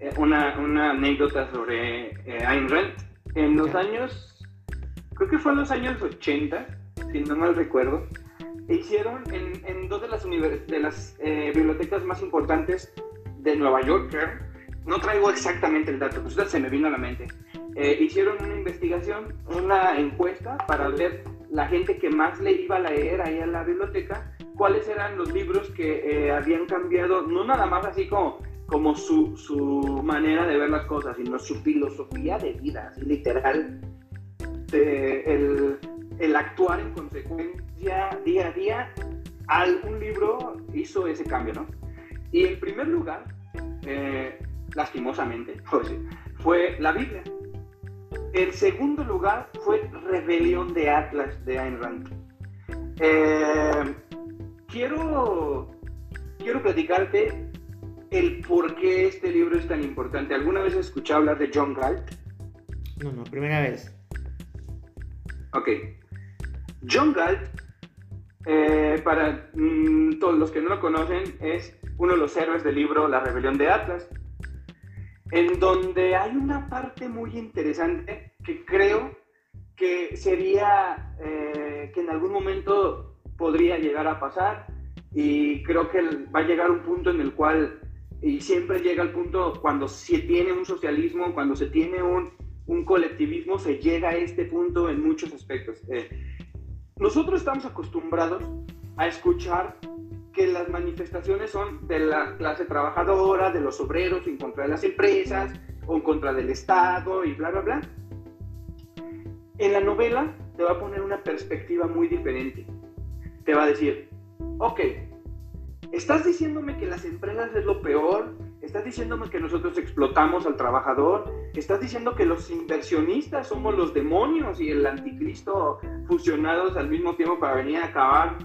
eh, una, una, anécdota sobre eh, Ayn Rand. En los años, creo que fue en los años 80, si no mal recuerdo, hicieron en, en dos de las, de las eh, bibliotecas más importantes de Nueva York, no traigo exactamente el dato, pues se me vino a la mente. hicieron una investigación, una encuesta para ver la gente que más le iba a leer ahí a la biblioteca cuáles eran los libros que eh, habían cambiado, no nada más así como, como su, su, manera de ver las cosas, sino su filosofía de vida, literal, el, el, actuar en consecuencia día a día. Algún libro hizo ese cambio, ¿no? Y el primer lugar, eh, lastimosamente, [LAUGHS] pues, fue la Biblia. El segundo lugar fue Rebelión de Atlas de Ayn Rand. Eh, quiero, quiero platicarte el por qué este libro es tan importante. ¿Alguna vez has escuchado hablar de John Galt? No, no, primera vez. Ok. John Galt, eh, para mm, todos los que no lo conocen, es uno de los héroes del libro La rebelión de Atlas, en donde hay una parte muy interesante que creo que sería eh, que en algún momento podría llegar a pasar y creo que va a llegar un punto en el cual, y siempre llega el punto cuando se tiene un socialismo, cuando se tiene un, un colectivismo, se llega a este punto en muchos aspectos. Eh, nosotros estamos acostumbrados a escuchar que las manifestaciones son de la clase trabajadora, de los obreros en contra de las empresas o en contra del Estado y bla, bla, bla. En la novela te va a poner una perspectiva muy diferente te va a decir, ok, estás diciéndome que las empresas es lo peor, estás diciéndome que nosotros explotamos al trabajador, estás diciendo que los inversionistas somos los demonios y el anticristo fusionados al mismo tiempo para venir a acabar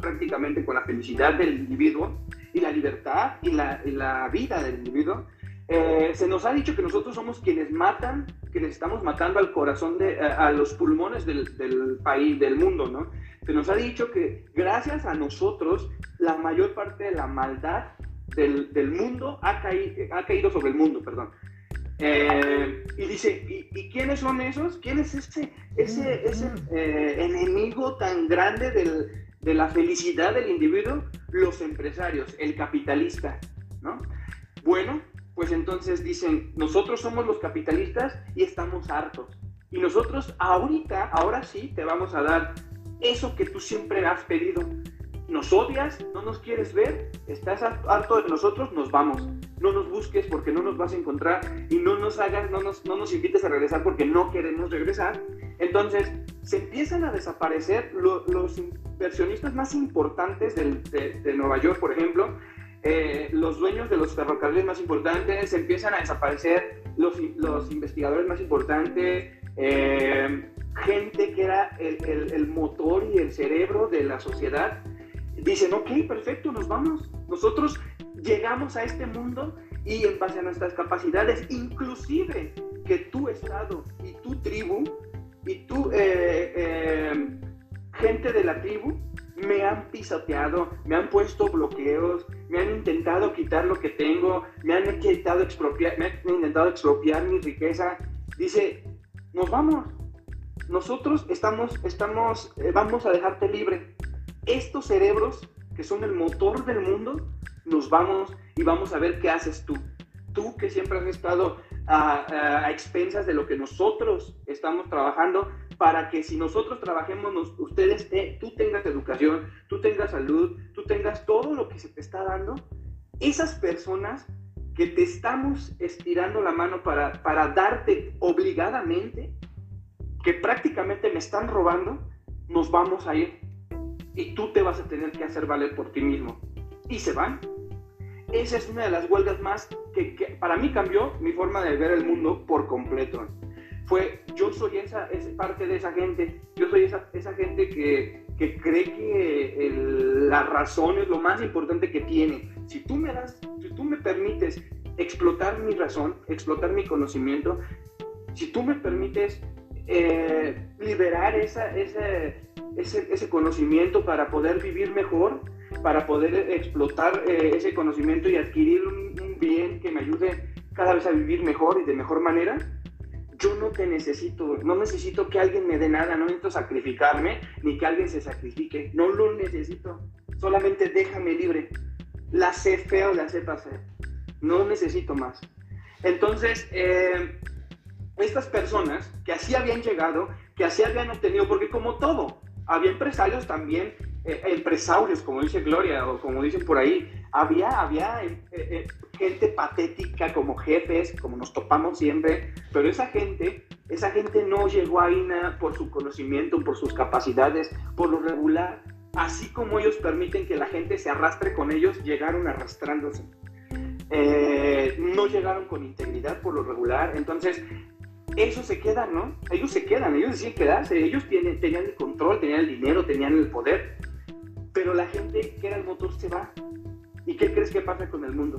prácticamente con la felicidad del individuo y la libertad y la, vida del individuo. Eh, se nos ha dicho que nosotros somos quienes matan, quienes estamos matando al corazón, de, a, los pulmones del, del, país, del mundo, ¿no? Se nos ha dicho que gracias a nosotros la mayor parte de la maldad del, del mundo ha, caído, ha caído sobre el mundo, perdón. Eh, y dice, ¿y, quiénes son esos? ¿Quién es ese, ese, ese eh, enemigo tan grande del, de la felicidad del individuo? Los empresarios, el capitalista, ¿no? Bueno, pues entonces dicen, nosotros somos los capitalistas y estamos hartos. Y nosotros ahorita, ahora sí, te vamos a dar eso que tú siempre has pedido. Nos odias, no nos quieres ver, estás harto de nosotros, nos vamos. No nos busques porque no nos vas a encontrar y no nos hagas, no nos, no nos invites a regresar porque no queremos regresar. Entonces, se empiezan a desaparecer los inversionistas más importantes de, Nueva York, por ejemplo, eh, los dueños de los ferrocarriles más importantes, empiezan a desaparecer los, los investigadores más importantes, eh, gente que era el, el, motor y el cerebro de la sociedad, dicen, ok, perfecto, nos vamos. Nosotros llegamos a este mundo y en base a nuestras capacidades, inclusive que tu estado y tu tribu y tu eh, eh, gente de la tribu me han pisoteado, me han puesto bloqueos, me han intentado quitar lo que tengo, me han intentado expropiar, me han intentado expropiar mi riqueza. Dice, nos vamos, nosotros estamos, estamos, eh, vamos a dejarte libre. Estos cerebros, que son el motor del mundo, nos vamos y vamos a ver qué haces tú. Tú que siempre has estado a, expensas de lo que nosotros estamos trabajando para que si nosotros trabajemos, ustedes, tú tengas educación, tú tengas salud, tú tengas todo lo que se te está dando. Esas personas que te estamos estirando la mano para, para darte obligadamente, que prácticamente me están robando, nos vamos a ir y tú te vas a tener que hacer valer por ti mismo. Y se van. Esa es una de las huelgas más que, para mí cambió mi forma de ver el mundo por completo. Fue, yo soy esa, esa parte de esa gente, yo soy esa, esa gente que, que cree que la razón es lo más importante que tiene. Si tú me das, si tú me permites explotar mi razón, explotar mi conocimiento, si tú me permites eh, liberar esa, ese, ese, conocimiento para poder vivir mejor, para poder explotar eh, ese conocimiento y adquirir un, bien que me ayude cada vez a vivir mejor y de mejor manera. Yo no te necesito, no necesito que alguien me dé nada, no necesito sacrificarme ni que alguien se sacrifique, no lo necesito, solamente déjame libre. La sé feo, la sé pasar, no necesito más. Entonces, eh, estas personas que así habían llegado, que así habían obtenido, porque como todo, había empresarios también, eh, empresarios, como dice Gloria, o como dicen por ahí, había, había eh, eh, gente patética como jefes, como nos topamos siempre, pero esa gente, esa gente no llegó ahí nada por su conocimiento, por sus capacidades, por lo regular, así como ellos permiten que la gente se arrastre con ellos, llegaron arrastrándose. no llegaron con integridad por lo regular, entonces eso se queda, ¿no? Ellos se quedan, ellos deciden quedarse, ellos tenían el control, tenían el dinero, tenían el poder, pero la gente que era el motor se va. ¿Y qué crees que pasa con el mundo?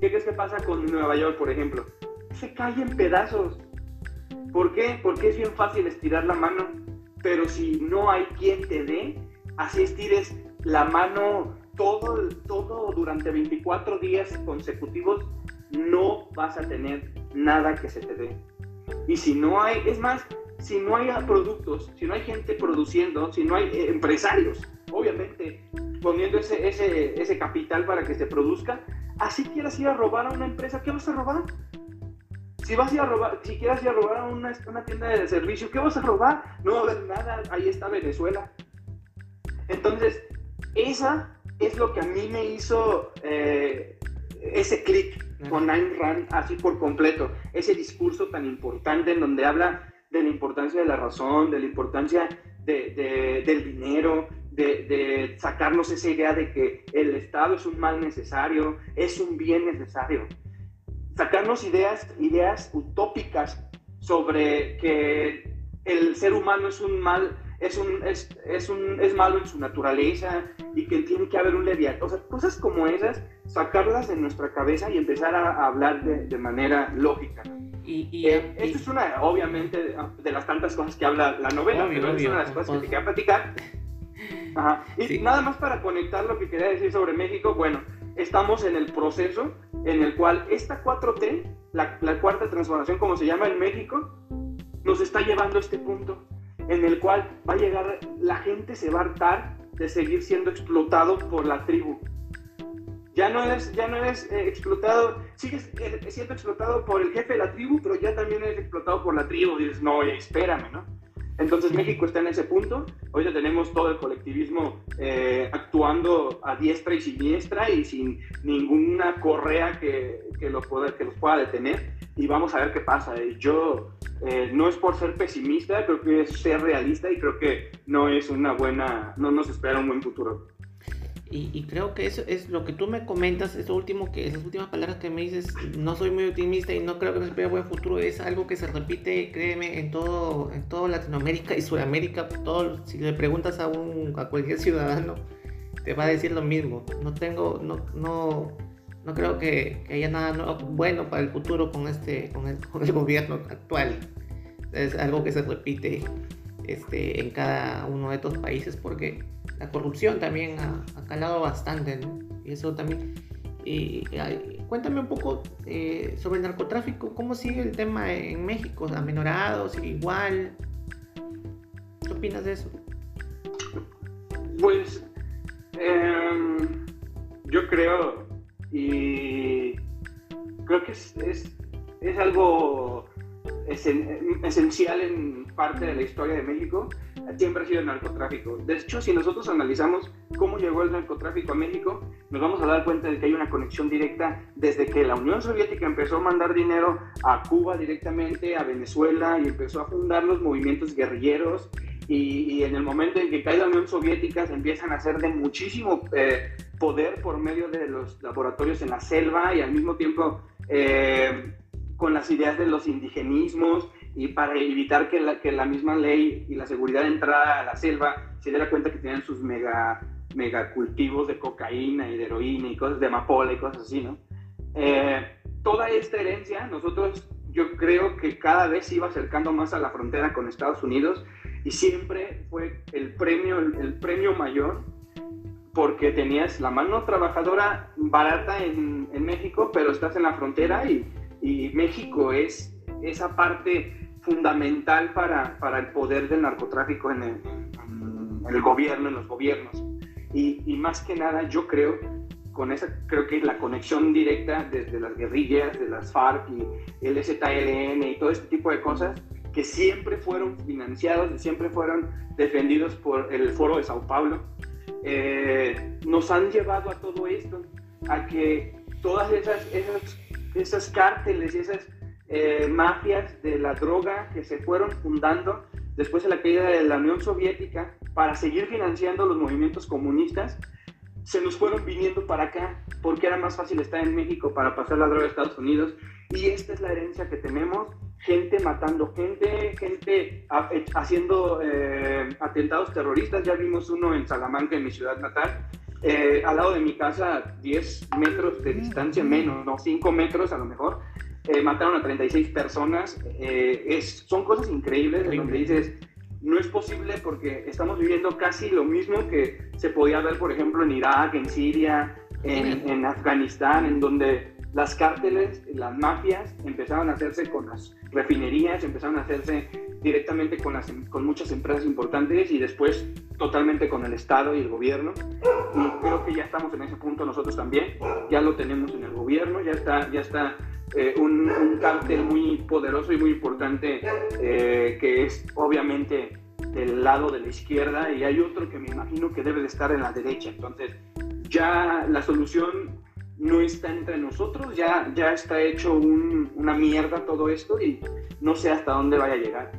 ¿Qué crees que pasa con Nueva York, por ejemplo? Se cae en pedazos. ¿Por qué? Porque es bien fácil estirar la mano, pero si no hay quien te dé, así estires la mano todo, todo durante 24 días consecutivos, no vas a tener nada que se te dé. Y si no hay, es más, si no hay productos, si no hay gente produciendo, si no hay eh, empresarios, obviamente, poniendo ese, ese, ese capital para que se produzca, así quieras ir a robar a una empresa, ¿qué vas a robar? Si vas a ir a robar, si quieres ir a robar a una, una tienda de servicio, ¿qué vas a robar? No va a haber nada, ahí está Venezuela. Entonces, esa es lo que a mí me hizo eh, ese clic con Ayn Rand así por completo, ese discurso tan importante en donde habla de la importancia de la razón, de la importancia de, del dinero, de, sacarnos esa idea de que el Estado es un mal necesario, es un bien necesario. Sacarnos ideas, ideas utópicas sobre que el ser humano es un mal, es, un, es, es, un, es malo en su naturaleza y que tiene que haber un leviatán. O sea, cosas como esas, sacarlas de nuestra cabeza y empezar a, hablar de, de, manera lógica. Y, eh, esto es una, obviamente, de, las tantas cosas que habla la novela, pero es una de las cosas que te quería platicar. Y nada más para conectar lo que quería decir sobre México, bueno, estamos en el proceso en el cual esta 4T, la, la cuarta transformación como se llama en México, nos está llevando a este punto en el cual va a llegar, la gente se va a hartar de seguir siendo explotado por la tribu. Ya no eres, ya no eres eh, explotado, sigues siendo explotado por el jefe de la tribu, pero ya también eres explotado por la tribu. Dices, no, espérame, ¿no? Entonces México está en ese punto. Hoy ya tenemos todo el colectivismo eh, actuando a diestra y siniestra y sin ninguna correa que, que, lo pueda, que los pueda detener. Y vamos a ver qué pasa. Yo eh, no es por ser pesimista, creo que es ser realista y creo que no es una buena, no nos espera un buen futuro. Y, creo que eso es lo que tú me comentas, eso último que esas últimas palabras que me dices, no soy muy optimista y no creo que nos espera buen futuro, es algo que se repite, créeme, en todo, en todo Latinoamérica y Sudamérica, todo, si le preguntas a un, a cualquier ciudadano, te va a decir lo mismo. No tengo, no, no, no creo que, haya nada bueno para el futuro con este, con el, con el gobierno actual. Es algo que se repite este, en cada uno de estos países porque la corrupción también ha, calado bastante, Y eso también... Y, cuéntame un poco eh, sobre el narcotráfico, ¿cómo sigue el tema en México? ¿Amenorados? ¿Igual? ¿Qué opinas de eso? Pues em, yo creo y creo que es, es, es algo esencial en parte de la historia de México, siempre ha sido el narcotráfico. De hecho, si nosotros analizamos cómo llegó el narcotráfico a México, nos vamos a dar cuenta de que hay una conexión directa desde que la Unión Soviética empezó a mandar dinero a Cuba directamente, a Venezuela y empezó a fundar los movimientos guerrilleros. Y, en el momento en que cae la Unión Soviética se empiezan a hacer de muchísimo eh, poder por medio de los laboratorios en la selva y al mismo tiempo eh, con las ideas de los indigenismos y para evitar que la, que la misma ley y la seguridad de entrada a la selva se diera cuenta que tenían sus mega, mega cultivos de cocaína y de heroína y cosas de amapola y cosas así, ¿no? Eh, toda esta herencia, nosotros yo creo que cada vez se iba acercando más a la frontera con Estados Unidos y siempre fue el premio, el, premio mayor porque tenías la mano trabajadora barata en, en México, pero estás en la frontera y y México es esa parte fundamental para, para el poder del narcotráfico en el, gobierno, en los gobiernos. Y, y, más que nada, yo creo, con esa, creo que la conexión directa desde las guerrillas, de las FARC y el ZLN y todo este tipo de cosas, que siempre fueron financiados siempre fueron defendidos por el Foro de Sao Paulo, eh, nos han llevado a todo esto, a que todas esas, esas esas cárteles y esas eh, mafias de la droga que se fueron fundando después de la caída de la Unión Soviética para seguir financiando los movimientos comunistas, se nos fueron viniendo para acá porque era más fácil estar en México para pasar la droga a Estados Unidos. Y esta es la herencia que tenemos, gente matando gente, gente haciendo eh, atentados terroristas. Ya vimos uno en Salamanca, en mi ciudad natal, eh, al lado de mi casa, 10 metros de distancia menos, no, 5 metros a lo mejor, eh, mataron a 36 personas. Eh, es, son cosas increíbles donde dices, no es posible porque estamos viviendo casi lo mismo que se podía ver, por ejemplo, en Irak, en Siria, en, en Afganistán, en donde las cárteles, las mafias empezaron a hacerse con las refinerías, empezaron a hacerse directamente con, las, con muchas empresas importantes y después totalmente con el Estado y el gobierno. Y creo que ya estamos en ese punto nosotros también, ya lo tenemos en el gobierno, ya está, ya está eh, un, un, cártel muy poderoso y muy importante eh, que es obviamente del lado de la izquierda y hay otro que me imagino que debe de estar en la derecha. Entonces ya la solución no está entre nosotros, ya, ya está hecho una mierda todo esto y no sé hasta dónde vaya a llegar.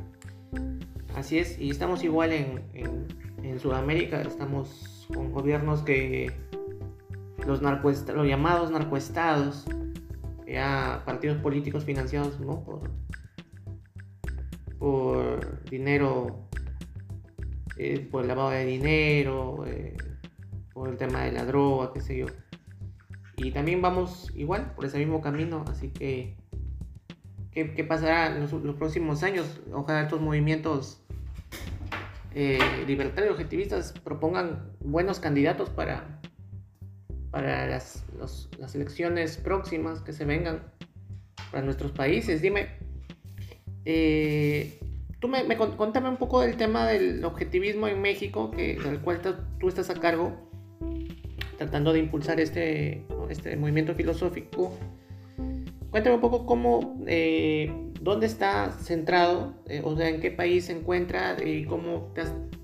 Así es, y estamos igual en, en Sudamérica estamos con gobiernos que los, los llamados narcoestados, ya partidos políticos financiados ¿no? por, por dinero, eh, por el lavado de dinero, eh, por el tema de la droga, qué sé yo. Y también vamos igual por ese mismo camino, así que ¿qué, pasará en los, próximos años? Ojalá estos movimientos eh, libertarios, objetivistas propongan buenos candidatos para, para las, las elecciones próximas que se vengan para nuestros países. Dime, eh, tú me, me, contame un poco del tema del objetivismo en México, del cual tú estás a cargo, tratando de impulsar este, este movimiento filosófico. Cuéntame un poco cómo, eh, dónde está centrado, eh, o sea, en qué país se encuentra y cómo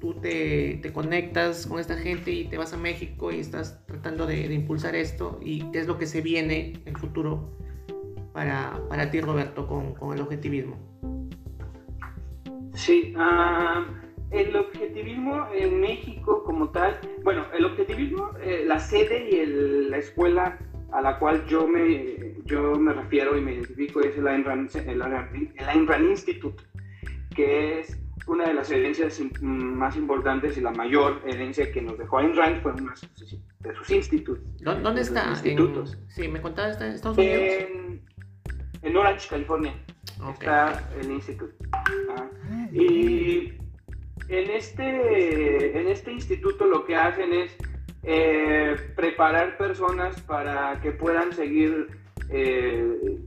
tú te, te, conectas con esta gente y te vas a México y estás tratando de, impulsar esto y qué es lo que se viene en el futuro para, para ti, Roberto, con, con, el objetivismo. Sí, uh, el objetivismo en México como tal, bueno, el objetivismo, eh, la sede y el, la escuela a la cual yo me, yo me refiero y me identifico es el Ayn Rand, el, Institute, que es una de las herencias más importantes y la mayor herencia que nos dejó Ayn Rand fue uno de sus institutos. ¿Dónde está? Institutos. sí, me contabas, está en Estados Unidos. En, en Orange, California. Está el instituto. Ah. Y en este, en este instituto lo que hacen es eh, preparar personas para que puedan seguir eh,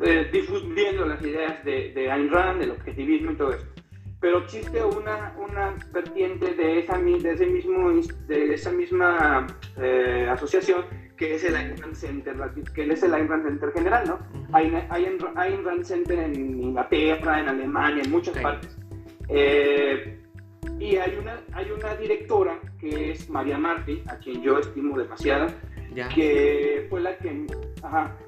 eh, difundiendo las ideas de, de, Ayn Rand, del objetivismo y todo eso. Pero existe una, una vertiente de esa, de ese mismo, de esa misma asociación que es el Ayn Rand Center, que es el Ayn Rand Center general, ¿no? Hay, hay Ayn Rand Center en Inglaterra, en Alemania, en muchas partes. Y hay una, hay una directora que es María Martí, a quien yo estimo demasiado, que fue la que,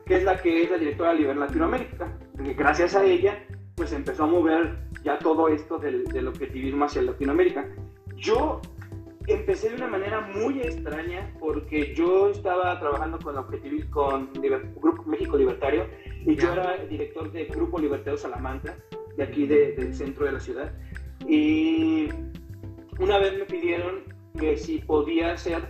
que es la que es la directora de Liber Latinoamérica. Que gracias a ella, pues empezó a mover ya todo esto del, del objetivismo hacia Latinoamérica. Yo empecé de una manera muy extraña porque yo estaba trabajando con objetivismo con Grupo México Libertario y yo era director del Grupo Libertario Salamanca, de aquí del centro de la ciudad. Y una vez me pidieron que si podía hacer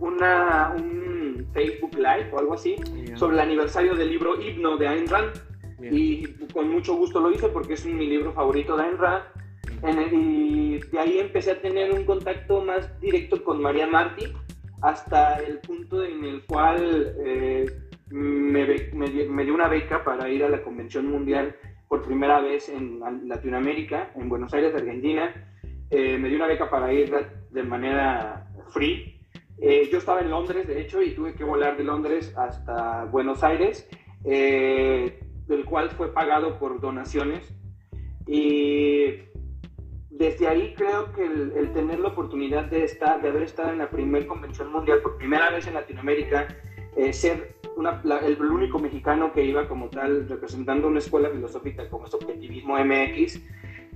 una, un Facebook Live o algo así sobre el aniversario del libro Himno de Ayn Rand. Y con mucho gusto lo hice porque es mi libro favorito de Ayn Rand. y de ahí empecé a tener un contacto más directo con María Martí hasta el punto en el cual eh, me, me, dio una beca para ir a la Convención Mundial por primera vez en Latinoamérica, en Buenos Aires, Argentina eh, me dio una beca para ir de manera free. Eh, yo estaba en Londres, de hecho, y tuve que volar de Londres hasta Buenos Aires, eh, del cual fue pagado por donaciones. Y desde ahí creo que el, tener la oportunidad de, estar, de haber estado en la primera convención mundial por primera vez en Latinoamérica, ser el, único mexicano que iba como tal representando una escuela filosófica como es Objetivismo MX,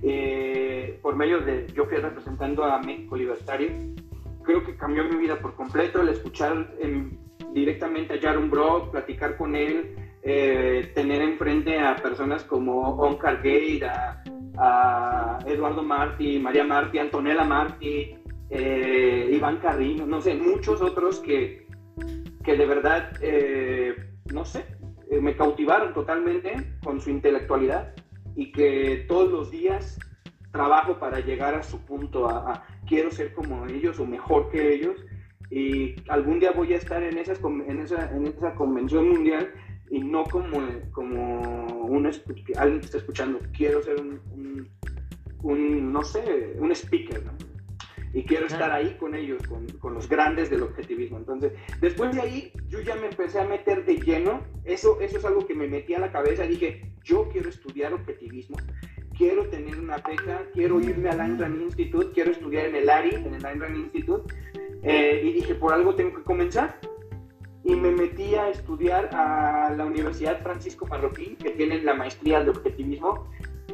eh, por medio de, yo fui representando a México Libertario, creo que cambió mi vida por completo el escuchar directamente a Jaron Brock, platicar con él, eh, tener enfrente a personas como Onkar Gate, a, Eduardo Martí, María Martí, Antonella Martí, eh, Iván Carrino, no sé, muchos otros que, que de verdad, no sé, me cautivaron totalmente con su intelectualidad y que todos los días trabajo para llegar a su punto, a, quiero ser como ellos o mejor que ellos y algún día voy a estar en, esas, en, esa, en esa convención mundial y no como, como un, alguien que está escuchando, quiero ser un, un, no sé, un speaker, ¿no? Y quiero estar ahí con ellos, con, con, los grandes del objetivismo. Entonces, después de ahí, yo ya me empecé a meter de lleno, eso, eso es algo que me metí a la cabeza, dije, yo quiero estudiar objetivismo, quiero tener una beca, quiero irme al Ayn Rand Institute, quiero estudiar en el ARI, en el Ayn Rand Institute, eh, y dije, por algo tengo que comenzar. Y me metí a estudiar a la Universidad Francisco Marroquín, que tiene la maestría de objetivismo,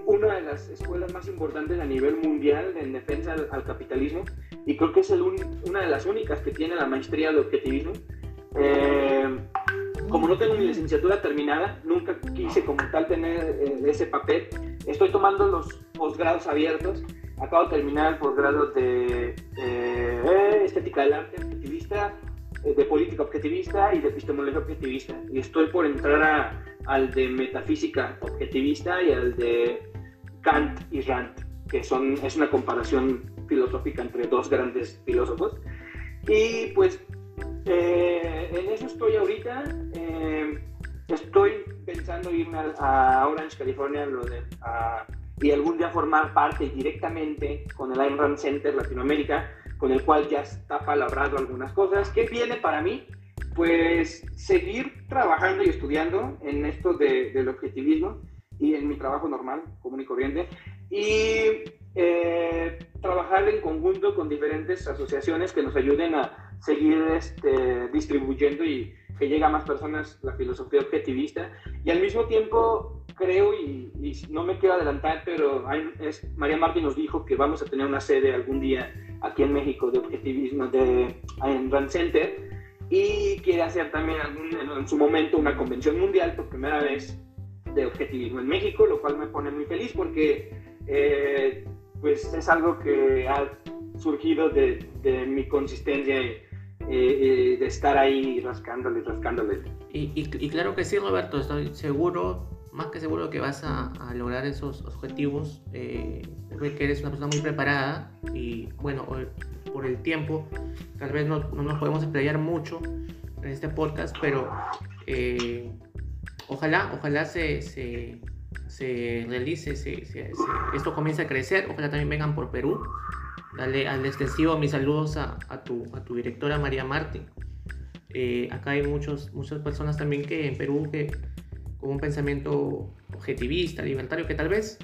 una de las escuelas más importantes a nivel mundial en defensa al, capitalismo y creo que es el una de las únicas que tiene la maestría de objetivismo. Eh, como no tengo mi licenciatura terminada, nunca quise como tal tener eh, ese papel. Estoy tomando los posgrados abiertos. Acabo de terminar el posgrado de eh, estética del arte objetivista, de política objetivista y de epistemología objetivista. Y estoy por entrar a, al de metafísica objetivista y al de Kant y Rand, que son, es una comparación filosófica entre dos grandes filósofos. Y pues eh, en eso estoy ahorita. Eh, estoy pensando irme a, Orange, California, lo de, y algún día formar parte directamente con el Ayn Rand Center Latinoamérica, con el cual ya está palabrado algunas cosas. ¿Qué viene para mí? Pues seguir trabajando y estudiando en esto de, del objetivismo y en mi trabajo normal, común y corriente, y eh, trabajar en conjunto con diferentes asociaciones que nos ayuden a seguir este, distribuyendo y que llegue a más personas la filosofía objetivista. Y al mismo tiempo creo, y, no me quiero adelantar, pero es, María Martín nos dijo que vamos a tener una sede algún día aquí en México de objetivismo de, en Rand Center y quiere hacer también algún, en su momento una convención mundial por primera vez de objetivismo en México, lo cual me pone muy feliz porque eh, pues es algo que ha surgido de, de mi consistencia y, de estar ahí rascándole, rascándole. Y, y, claro que sí, Roberto, estoy seguro, más que seguro que vas a, lograr esos objetivos. Eh, que eres una persona muy preparada y bueno, por el tiempo, tal vez no, no nos podemos explayar mucho en este podcast, pero eh, ojalá, ojalá se, se, se realice, se, esto comience a crecer, ojalá también vengan por Perú. Dale al extensivo mis saludos a, a, tu, a tu directora María Martín. Eh, acá hay muchos, muchas personas también que en Perú que con un pensamiento objetivista, libertario, que tal vez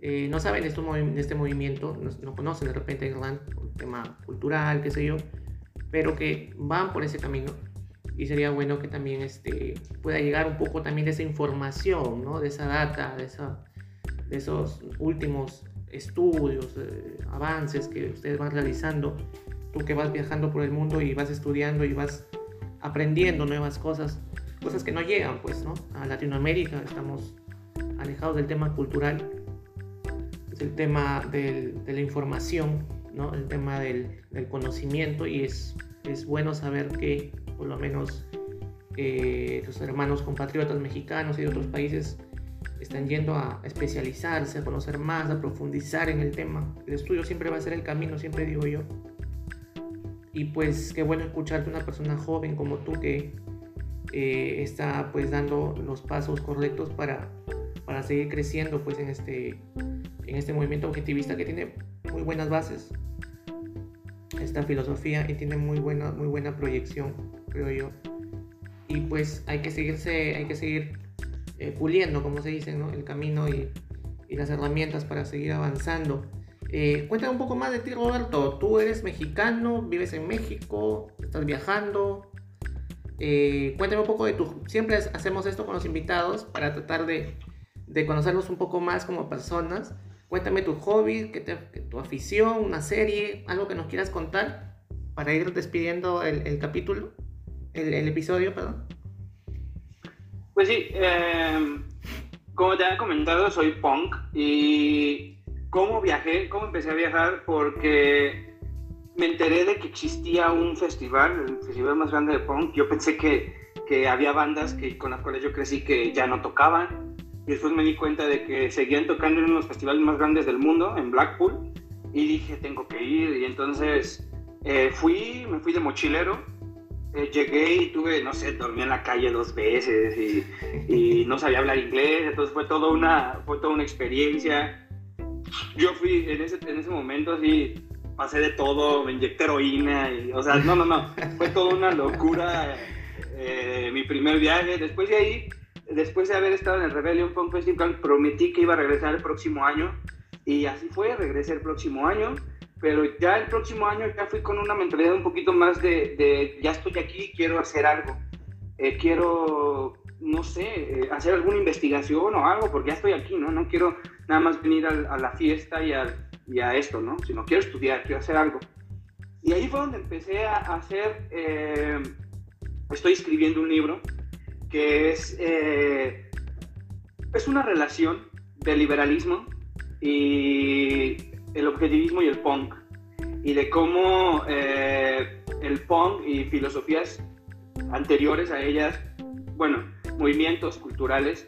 eh, no saben esto, de este movimiento, no, conocen de repente Irlanda, un tema cultural, qué sé yo, pero que van por ese camino y sería bueno que también este, pueda llegar un poco también de esa información, ¿no? de esa data, de, esa, de esos últimos estudios, eh, avances que ustedes van realizando, tú que vas viajando por el mundo y vas estudiando y vas aprendiendo nuevas cosas, cosas que no llegan pues, ¿no? A Latinoamérica estamos alejados del tema cultural, es el tema del, de la información, ¿no? El tema del, del conocimiento y es, es bueno saber que por lo menos eh, hermanos compatriotas mexicanos y de otros países están yendo a especializarse, a conocer más, a profundizar en el tema. El estudio siempre va a ser el camino, siempre digo yo. Y pues qué bueno escucharte una persona joven como tú que eh, está pues dando los pasos correctos para, para seguir creciendo pues en este, en este movimiento objetivista que tiene muy buenas bases esta filosofía y tiene muy buena, muy buena proyección, creo yo. Y pues hay que seguirse, hay que seguir eh, puliendo, como se dice, ¿no? el camino y, y, las herramientas para seguir avanzando. Eh, cuéntame un poco más de ti, Roberto. Tú eres mexicano, vives en México, estás viajando. Eh, cuéntame un poco de tu... Siempre hacemos esto con los invitados para tratar de, de conocerlos un poco más como personas. Cuéntame tu hobby, que tu afición, una serie, algo que nos quieras contar para ir despidiendo el capítulo, el, episodio, perdón. Pues sí, eh, como te había comentado, soy punk y cómo viajé, cómo empecé a viajar, porque me enteré de que existía un festival, el festival más grande de punk. Yo pensé que, que había bandas que, con las cuales yo crecí que ya no tocaban y después me di cuenta de que seguían tocando en los festivales más grandes del mundo, en Blackpool. Y dije, tengo que ir. Y entonces eh, fui, me fui de mochilero. Eh, llegué y tuve, no sé, dormí en la calle dos veces y, y, no sabía hablar inglés. Entonces fue, todo una, fue toda una experiencia. Yo fui en ese, en ese momento así, pasé de todo, me inyecté heroína. Y, o sea, no, no, no. Fue toda una locura eh, mi primer viaje. Después de ahí después de haber estado en el Rebellion Punk Festival, prometí que iba a regresar el próximo año. Y así fue, regresé el próximo año. Pero ya el próximo año ya fui con una mentalidad un poquito más de, de ya estoy aquí, quiero hacer algo. Eh, quiero no sé, eh, hacer alguna investigación o algo, porque ya estoy aquí, ¿no? No quiero nada más venir a, la fiesta y a, esto, ¿no? Sino quiero estudiar, quiero hacer algo. Y ahí fue donde empecé a hacer, eh, estoy escribiendo un libro que es, eh, es una relación del liberalismo y el objetivismo y el punk, y de cómo el punk y filosofías anteriores a ellas, bueno, movimientos culturales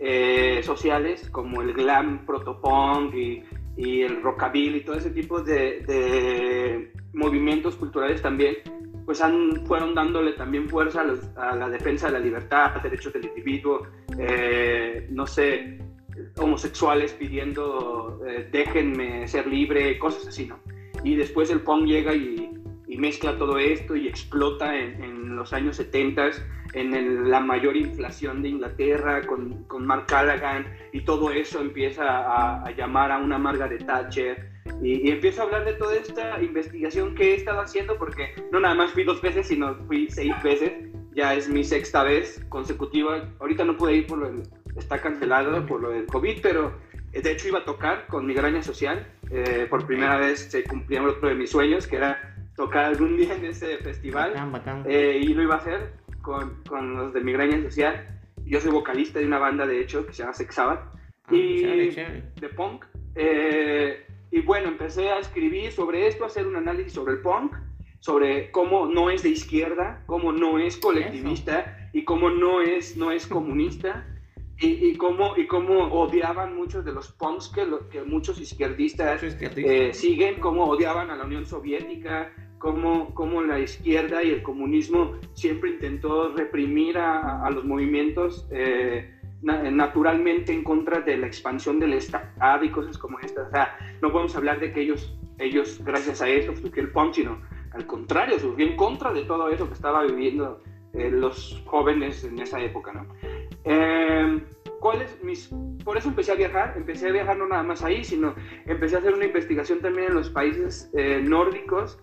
eh, sociales como el glam protopunk y, y el rockabilly y todo ese tipo de, movimientos culturales también pues han, fueron dándole también fuerza a, la defensa de la libertad, derechos del individuo, eh, no sé, homosexuales pidiendo eh, déjenme ser libre, cosas así, ¿no? Y después el punk llega y, mezcla todo esto y explota en, en los años 70 en la mayor inflación de Inglaterra con, con Mark Callaghan y todo eso empieza a, llamar a una Margaret Thatcher y, y, empiezo a hablar de toda esta investigación que he estado haciendo porque no nada más fui dos veces sino fui seis veces ya es mi sexta vez consecutiva ahorita no pude ir por lo está cancelado por lo del COVID pero eh, de hecho iba a tocar con Migraña Social eh, por primera vez se cumplía otro de mis sueños que era tocar algún día en ese festival eh, y lo iba a hacer con, con, los de Migraña Social. Yo soy vocalista de una banda, de hecho, que se llama Sex Sabbath, ah, y de punk. Eh, y bueno, empecé a escribir sobre esto, a hacer un análisis sobre el punk, sobre cómo no es de izquierda, cómo no es colectivista y cómo no es, no es comunista. Y, y, cómo, y cómo odiaban muchos de los punks que, que muchos izquierdistas eh, siguen, cómo odiaban a la Unión Soviética, cómo, la izquierda y el comunismo siempre intentó reprimir a, los movimientos eh, naturalmente en contra de la expansión del Estado y cosas como estas. O sea, no podemos hablar de que ellos, ellos gracias a eso, surgió el punk, sino al contrario, surgió en contra de todo eso que estaba viviendo eh, los jóvenes en esa época. ¿no? Eh, mis, por eso empecé a viajar, empecé a viajar no nada más ahí, sino empecé a hacer una investigación también en los países nórdicos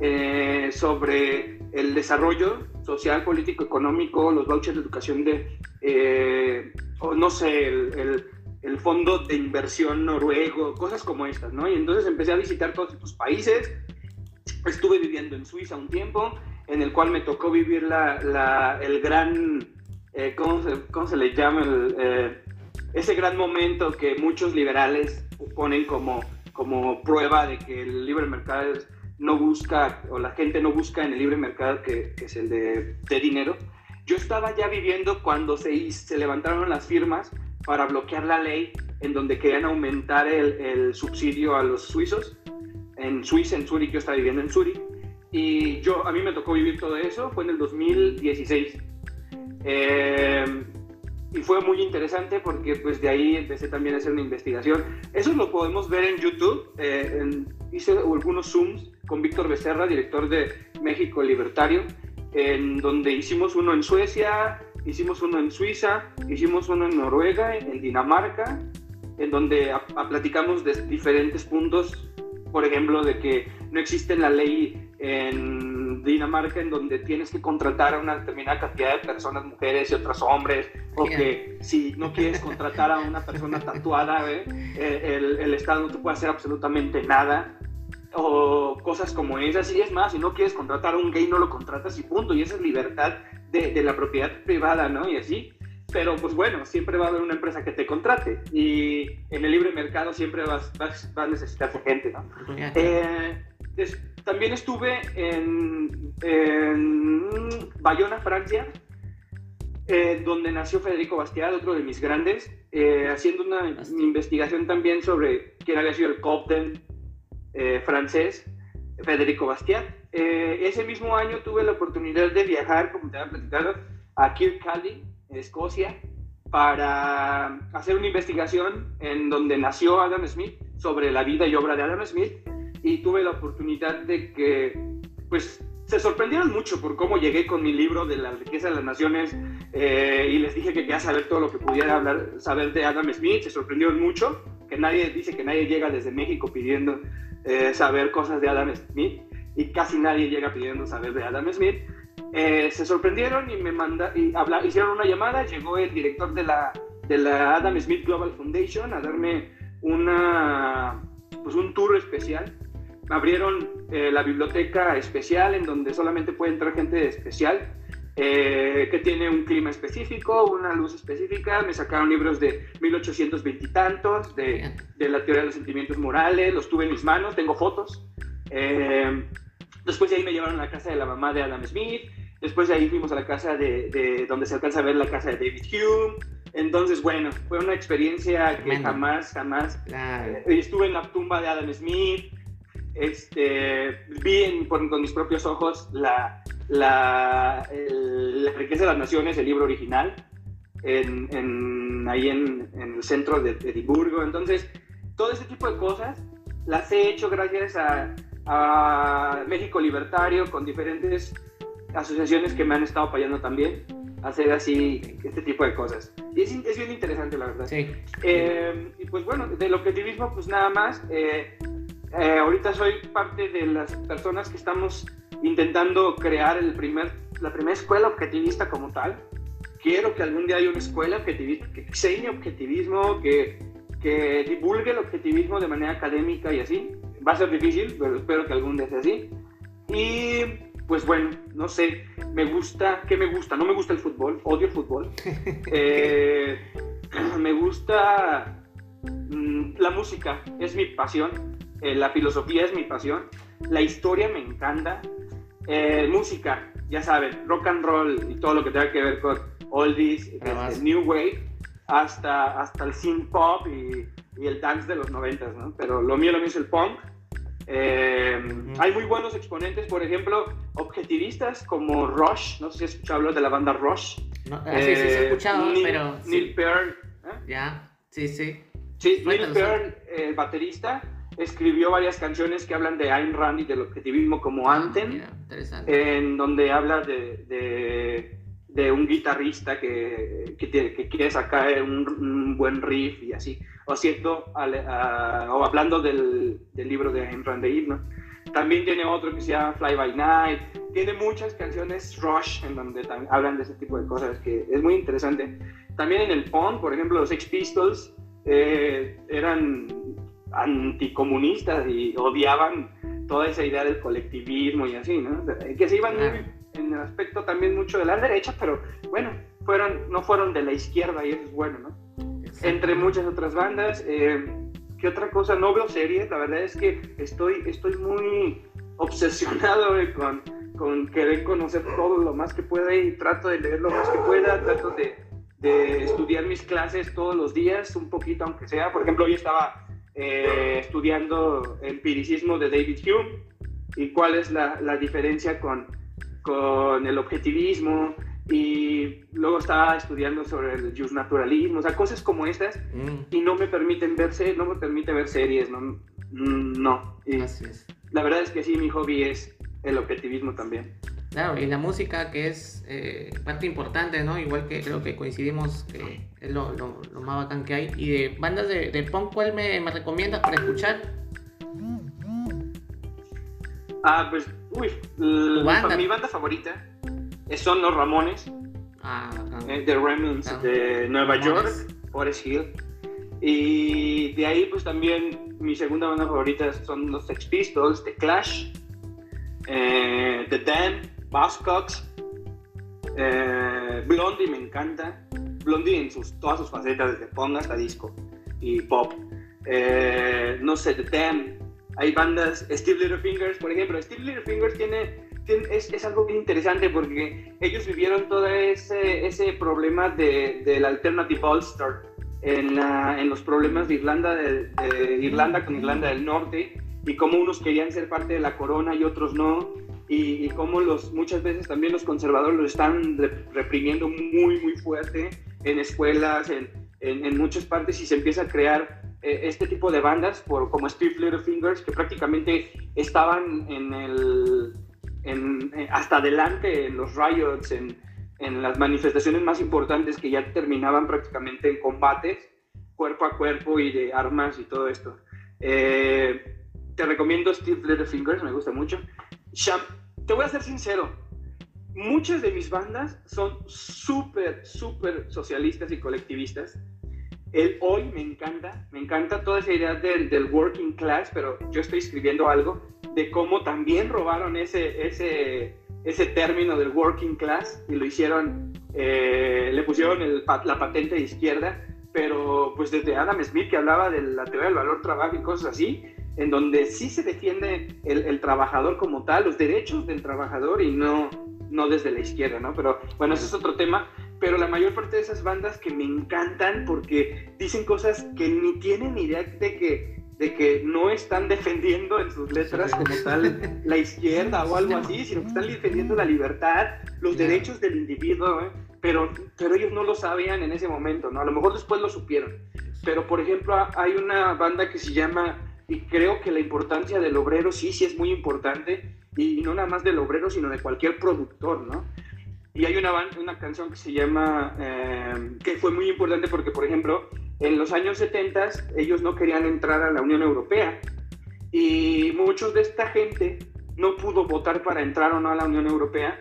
eh, sobre el desarrollo social, político, económico, los vouchers de educación de, eh, no sé, el, el, fondo de inversión noruego, cosas como estas, ¿no? Y entonces empecé a visitar todos estos países. Estuve viviendo en Suiza un tiempo, en el cual me tocó vivir la, la, el gran, eh, ¿cómo, se, ¿cómo, se, le llama? ese gran momento que muchos liberales ponen como, como prueba de que el libre mercado no busca, o la gente no busca en el libre mercado, que, es el de, dinero. Yo estaba ya viviendo cuando se, se levantaron las firmas para bloquear la ley en donde querían aumentar el, el subsidio a los suizos. En Suiza, en Zurich, yo estaba viviendo en Zurich. Y yo, a mí me tocó vivir todo eso, fue en el 2016. Eh, y fue muy interesante porque pues de ahí empecé también a hacer una investigación. Eso lo podemos ver en YouTube. Eh, hice algunos Zooms con Víctor Becerra, director de México Libertario, en donde hicimos uno en Suecia, hicimos uno en Suiza, hicimos uno en Noruega, en Dinamarca, en donde platicamos de diferentes puntos, por ejemplo, de que no existe la ley en Dinamarca en donde tienes que contratar a una determinada cantidad de personas, mujeres y otros hombres, o que si no quieres contratar a una persona tatuada, ¿eh? El, el, Estado no te puede hacer absolutamente nada, o cosas como esas, y es más, si no quieres contratar a un gay, no lo contratas y punto, y esa es libertad de, de la propiedad privada, ¿no? Y así, pero pues bueno, siempre va a haber una empresa que te contrate y en el libre mercado siempre vas, vas, a necesitar gente, ¿no? Eh, también estuve en, Bayona, Francia, eh, donde nació Federico Bastiat, otro de mis grandes, eh, haciendo una investigación también sobre quién había sido el Copten eh, francés, Federico Bastiat. ese mismo año tuve la oportunidad de viajar, como te había platicado, a Kirkcaldy, Escocia, para hacer una investigación en donde nació Adam Smith sobre la vida y obra de Adam Smith y tuve la oportunidad de que, pues, se sorprendieron mucho por cómo llegué con mi libro de la riqueza de las naciones eh, y les dije que quería saber todo lo que pudiera hablar, saber de Adam Smith. Se sorprendieron mucho, que nadie dice que nadie llega desde México pidiendo eh, saber cosas de Adam Smith y casi nadie llega pidiendo saber de Adam Smith. eh, se sorprendieron y me manda, y habla, hicieron una llamada, llegó el director de la, de la Adam Smith Global Foundation a darme una, pues un tour especial. Abrieron eh, la biblioteca especial en donde solamente puede entrar gente especial eh, que tiene un clima específico, una luz específica. Me sacaron libros de 1820 y tantos, de, de la teoría de los sentimientos morales, los tuve en mis manos, tengo fotos. Eh, después de ahí me llevaron a la casa de la mamá de Adam Smith. Después de ahí fuimos a la casa de, de donde se alcanza a ver la casa de David Hume. Entonces, bueno, fue una experiencia que jamás, jamás. Eh, estuve en la tumba de Adam Smith. Este, vi con mis propios ojos la, la, la, riqueza de las naciones, el libro original, en, ahí en, el centro de Edimburgo. Entonces, todo ese tipo de cosas las he hecho gracias a, a México Libertario, con diferentes asociaciones que me han estado apoyando también hacer así este tipo de cosas. Y es, es bien interesante, la verdad. Sí. Eh, y pues bueno, del objetivismo, pues nada más. Eh, eh, ahorita soy parte de las personas que estamos intentando crear el primer, la primera escuela objetivista como tal. Quiero que algún día haya una escuela objetivista que enseñe objetivismo, que, que divulgue el objetivismo de manera académica y así. Va a ser difícil, pero espero que algún día sea así. Y pues bueno, no sé, me gusta, ¿qué me gusta? No me gusta el fútbol, odio el fútbol. [LAUGHS] Eh, [CLEARS THROAT] me gusta mm, la música, es mi pasión, eh, la filosofía es mi pasión, la historia me encanta, eh, música, ya saben, rock and roll y todo lo que tenga que ver con oldies, desde new wave, hasta, hasta el synth pop y, y el dance de los noventas, ¿no? Pero lo mío, lo mío es el punk eh, hay muy buenos exponentes, por ejemplo, objetivistas como Rush, no sé si has escuchado hablar de la banda Rush. No, ah, sí, sí, sí, he escuchado, Neil, pero... Neil Peart. ¿eh? Ya, sí, sí. Sí, Neil Peart, el baterista, escribió varias canciones que hablan de Ayn Rand y del objetivismo como ah, Anthem, en donde habla de, de, de un guitarrista que, que, tiene, que quiere sacar un, un, buen riff y así o, haciendo, o hablando del, del, libro de Ayn Rand de ¿no? También tiene otro que se llama Fly By Night. Tiene muchas canciones Rush en donde hablan de ese tipo de cosas que es muy interesante. También en el punk, por ejemplo, los Sex Pistols eh, eran anticomunistas y odiaban toda esa idea del colectivismo y así, ¿no? Que se iban en el aspecto también mucho de la derecha, pero bueno, fueron, no fueron de la izquierda y eso es bueno, ¿no? entre muchas otras bandas. Eh, ¿Qué otra cosa? No veo series, la verdad es que estoy, estoy muy obsesionado con, con querer conocer todo lo más que pueda y trato de leer lo más que pueda, trato de, de estudiar mis clases todos los días, un poquito aunque sea. Por ejemplo, hoy estaba eh, estudiando empiricismo de David Hume y cuál es la, la diferencia con, con el objetivismo, y luego estaba estudiando sobre el naturalismo, o sea, cosas como estas, mm. y no me permiten verse, no me permite ver series, no. Mm, no. Así es. La verdad es que sí, mi hobby es el objetivismo también. Claro, y la música que es eh, parte importante, ¿no? Igual que creo que coincidimos que es lo, lo, lo más bacán que hay. Y de bandas de, de punk, ¿cuál me, me recomiendas para escuchar? Ah, pues, uy, mi banda favorita son los Ramones, ah, eh, The Remnants de Nueva York, Forest Hill. Y de ahí, pues también mi segunda banda favorita son los Sex Pistols, The Clash, eh, The Dam, Buzzcocks, eh, Blondie me encanta. Blondie en sus, todas sus facetas, desde punk hasta disco y pop. no sé, The Dam. Hay bandas, Steve Littlefingers, por ejemplo. Steve Littlefingers tiene es, es, algo bien interesante porque ellos vivieron todo ese, ese problema de, del alternative Ulster en, en, los problemas de Irlanda, de, Irlanda con Irlanda del Norte y cómo unos querían ser parte de la corona y otros no y, y cómo los, muchas veces también los conservadores lo están reprimiendo muy muy fuerte en escuelas, en, en, en muchas partes y se empieza a crear eh, este tipo de bandas por, como Steve Littlefingers que prácticamente estaban en el en, eh, hasta adelante en los riots, en, en, las manifestaciones más importantes que ya terminaban prácticamente en combates cuerpo a cuerpo y de armas y todo esto. Eh, te recomiendo Steve Littlefingers, me gusta mucho. Te voy a ser sincero, muchas de mis bandas son súper, súper socialistas y colectivistas. El hoy me encanta, me encanta toda esa idea del, del, working class, pero yo estoy escribiendo algo de cómo también robaron ese, ese, ese término del working class y lo hicieron, eh, le pusieron el, la patente de izquierda, pero pues desde Adam Smith que hablaba de la teoría del valor trabajo y cosas así, en donde sí se defiende el, el trabajador como tal, los derechos del trabajador y no, no desde la izquierda, ¿no? Pero bueno, ese es otro tema. Pero la mayor parte de esas bandas que me encantan porque dicen cosas que ni tienen idea de que, de que no están defendiendo en sus letras como tal la izquierda o algo así, sino que están defendiendo la libertad, los derechos del individuo, ¿eh? pero, pero ellos no lo sabían en ese momento, ¿no? A lo mejor después lo supieron. Pero, por ejemplo, hay una banda que se llama, y creo que la importancia del obrero sí, sí es muy importante, y no nada más del obrero, sino de cualquier productor, ¿no? Y hay una, una canción que se llama, eh, que fue muy importante porque, por ejemplo, en los años 70 ellos no querían entrar a la Unión Europea. Y muchos de esta gente no pudo votar para entrar o no a la Unión Europea.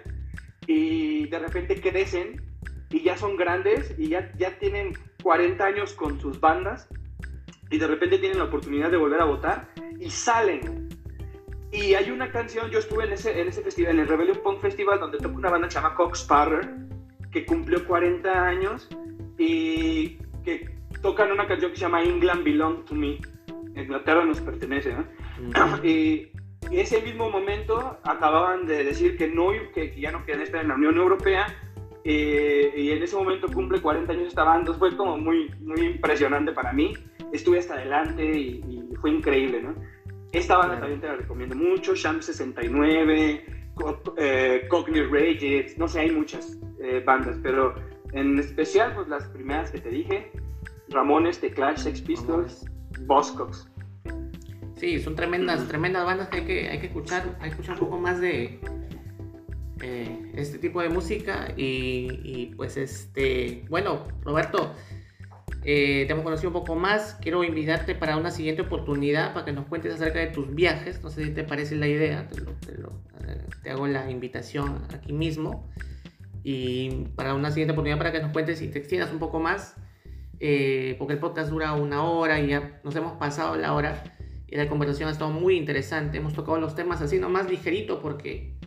Y de repente crecen y ya son grandes y ya, ya tienen 40 años con sus bandas y de repente tienen la oportunidad de volver a votar y salen y hay una canción, yo estuve en ese, en ese festival, en el Rebellion Punk Festival, donde tocó una banda llamada Cox Parrer, que cumplió 40 años y que tocan una canción que se llama England Belong to Me. Inglaterra nos pertenece, ¿no? y, ese mismo momento acababan de decir que, no, que, ya no querían estar en la Unión Europea eh, y en ese momento cumple 40 años esta banda. Fue como muy, muy impresionante para mí. Estuve hasta adelante y, y fue increíble, ¿no? Esta banda también te la recomiendo mucho, Sham 69, eh, Cockney Rage, no sé, hay muchas eh, bandas, pero en especial pues las primeras que te dije, Ramones, The Clash, Sex Pistols, Buzzcocks. Sí, son tremendas, tremendas bandas que hay que, hay que escuchar, hay que escuchar un poco más de eh, este tipo de música y, pues este, bueno, Roberto, eh, te hemos conocido un poco más. Quiero invitarte para una siguiente oportunidad para que nos cuentes acerca de tus viajes. No sé si te parece la idea. Te, eh, hago la invitación aquí mismo. Y para una siguiente oportunidad para que nos cuentes y te extiendas un poco más. Eh, porque el podcast dura una hora y ya nos hemos pasado la hora. Y la conversación ha estado muy interesante. Hemos tocado los temas así nomás ligerito porque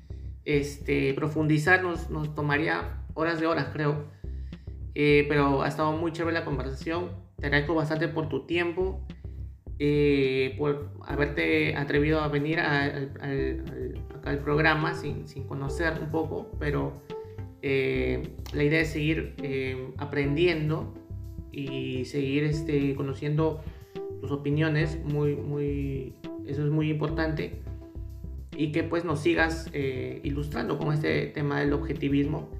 este, profundizar nos, nos tomaría horas de horas, creo. Eh, pero ha estado muy chévere la conversación. Te agradezco bastante por tu tiempo, eh, por haberte atrevido a venir al, programa sin, sin, conocer un poco, pero eh, la idea es seguir aprendiendo y seguir este, conociendo tus opiniones, muy, muy, eso es muy importante. Y que pues nos sigas ilustrando con este tema del objetivismo.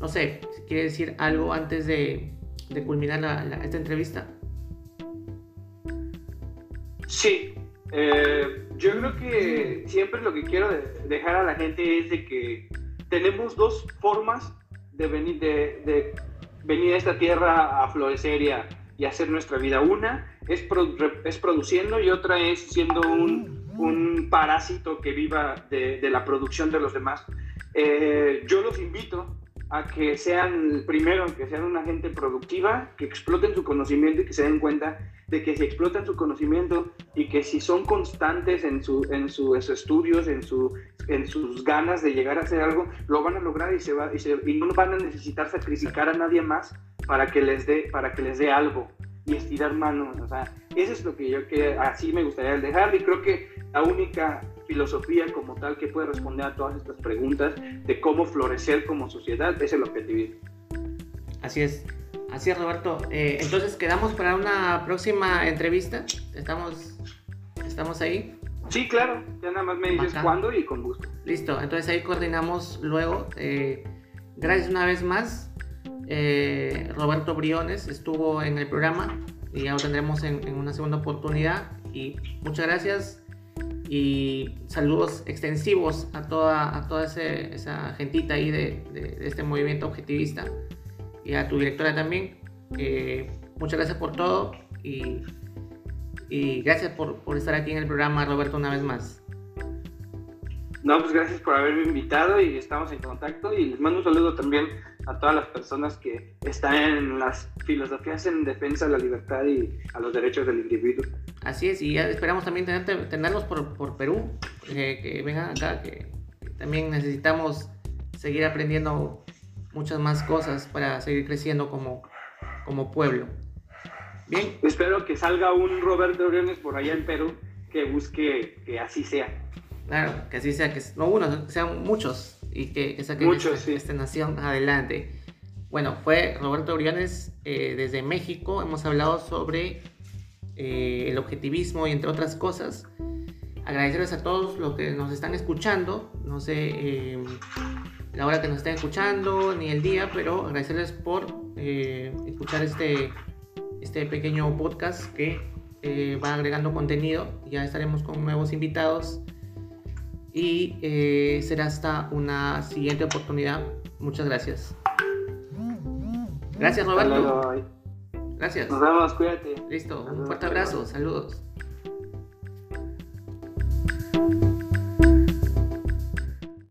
No sé, si quiere decir algo antes de, culminar esta entrevista. Sí, eh, yo creo que siempre lo que quiero dejar a la gente es de que tenemos dos formas de venir, de, venir a esta tierra a florecer y a, hacer nuestra vida. Una es, es produciendo y otra es siendo un, parásito que viva de, la producción de los demás. Eh, yo los invito a que sean, primero, que sean una gente productiva, que exploten su conocimiento y que se den cuenta de que si explotan su conocimiento y que si son constantes en, su, en sus estudios, en, su, en sus ganas de llegar a hacer algo, lo van a lograr y, se va, y, no van a necesitar sacrificar a nadie más para que les dé, para que les dé algo y estirar manos. O sea, eso es lo que yo que así me gustaría dejar y creo que la única filosofía como tal que puede responder a todas estas preguntas de cómo florecer como sociedad es el objetivismo. Así es, así es Roberto. Eh, entonces quedamos para una próxima entrevista. Estamos, estamos ahí. Sí, claro. Ya nada más me dices cuándo y con gusto. Listo. Entonces ahí coordinamos luego. Eh, gracias una vez más. Eh, Roberto Briones estuvo en el programa y ya lo tendremos en, una segunda oportunidad. Y muchas gracias y saludos extensivos a toda, a toda esa gentita ahí de, este movimiento objetivista y a tu directora también. Muchas gracias por todo y, y gracias por, por, estar aquí en el programa, Roberto, una vez más. No, pues gracias por haberme invitado y estamos en contacto y les mando un saludo también a todas las personas que están en las filosofías en defensa de la libertad y a los derechos del individuo. Así es, y esperamos también tener, tenerlos por, por Perú, que vengan acá, que también necesitamos seguir aprendiendo muchas más cosas para seguir creciendo como, como pueblo. Bien. Espero que salga un Roberto Briones por allá en Perú que busque que así sea. Claro, que así sea, que no uno, sean muchos y que, que saquen esta, esta, nación adelante. Bueno, fue Roberto Briones eh, desde México. Hemos hablado sobre eh, el objetivismo y entre otras cosas. Agradecerles a todos los que nos están escuchando. No sé eh, la hora que nos estén escuchando ni el día, pero agradecerles por escuchar este, este pequeño podcast que va agregando contenido. Ya estaremos con nuevos invitados y eh, será hasta una siguiente oportunidad. Muchas gracias. Gracias Roberto. Gracias. Nos vemos, cuídate. Listo, un fuerte abrazo, saludos.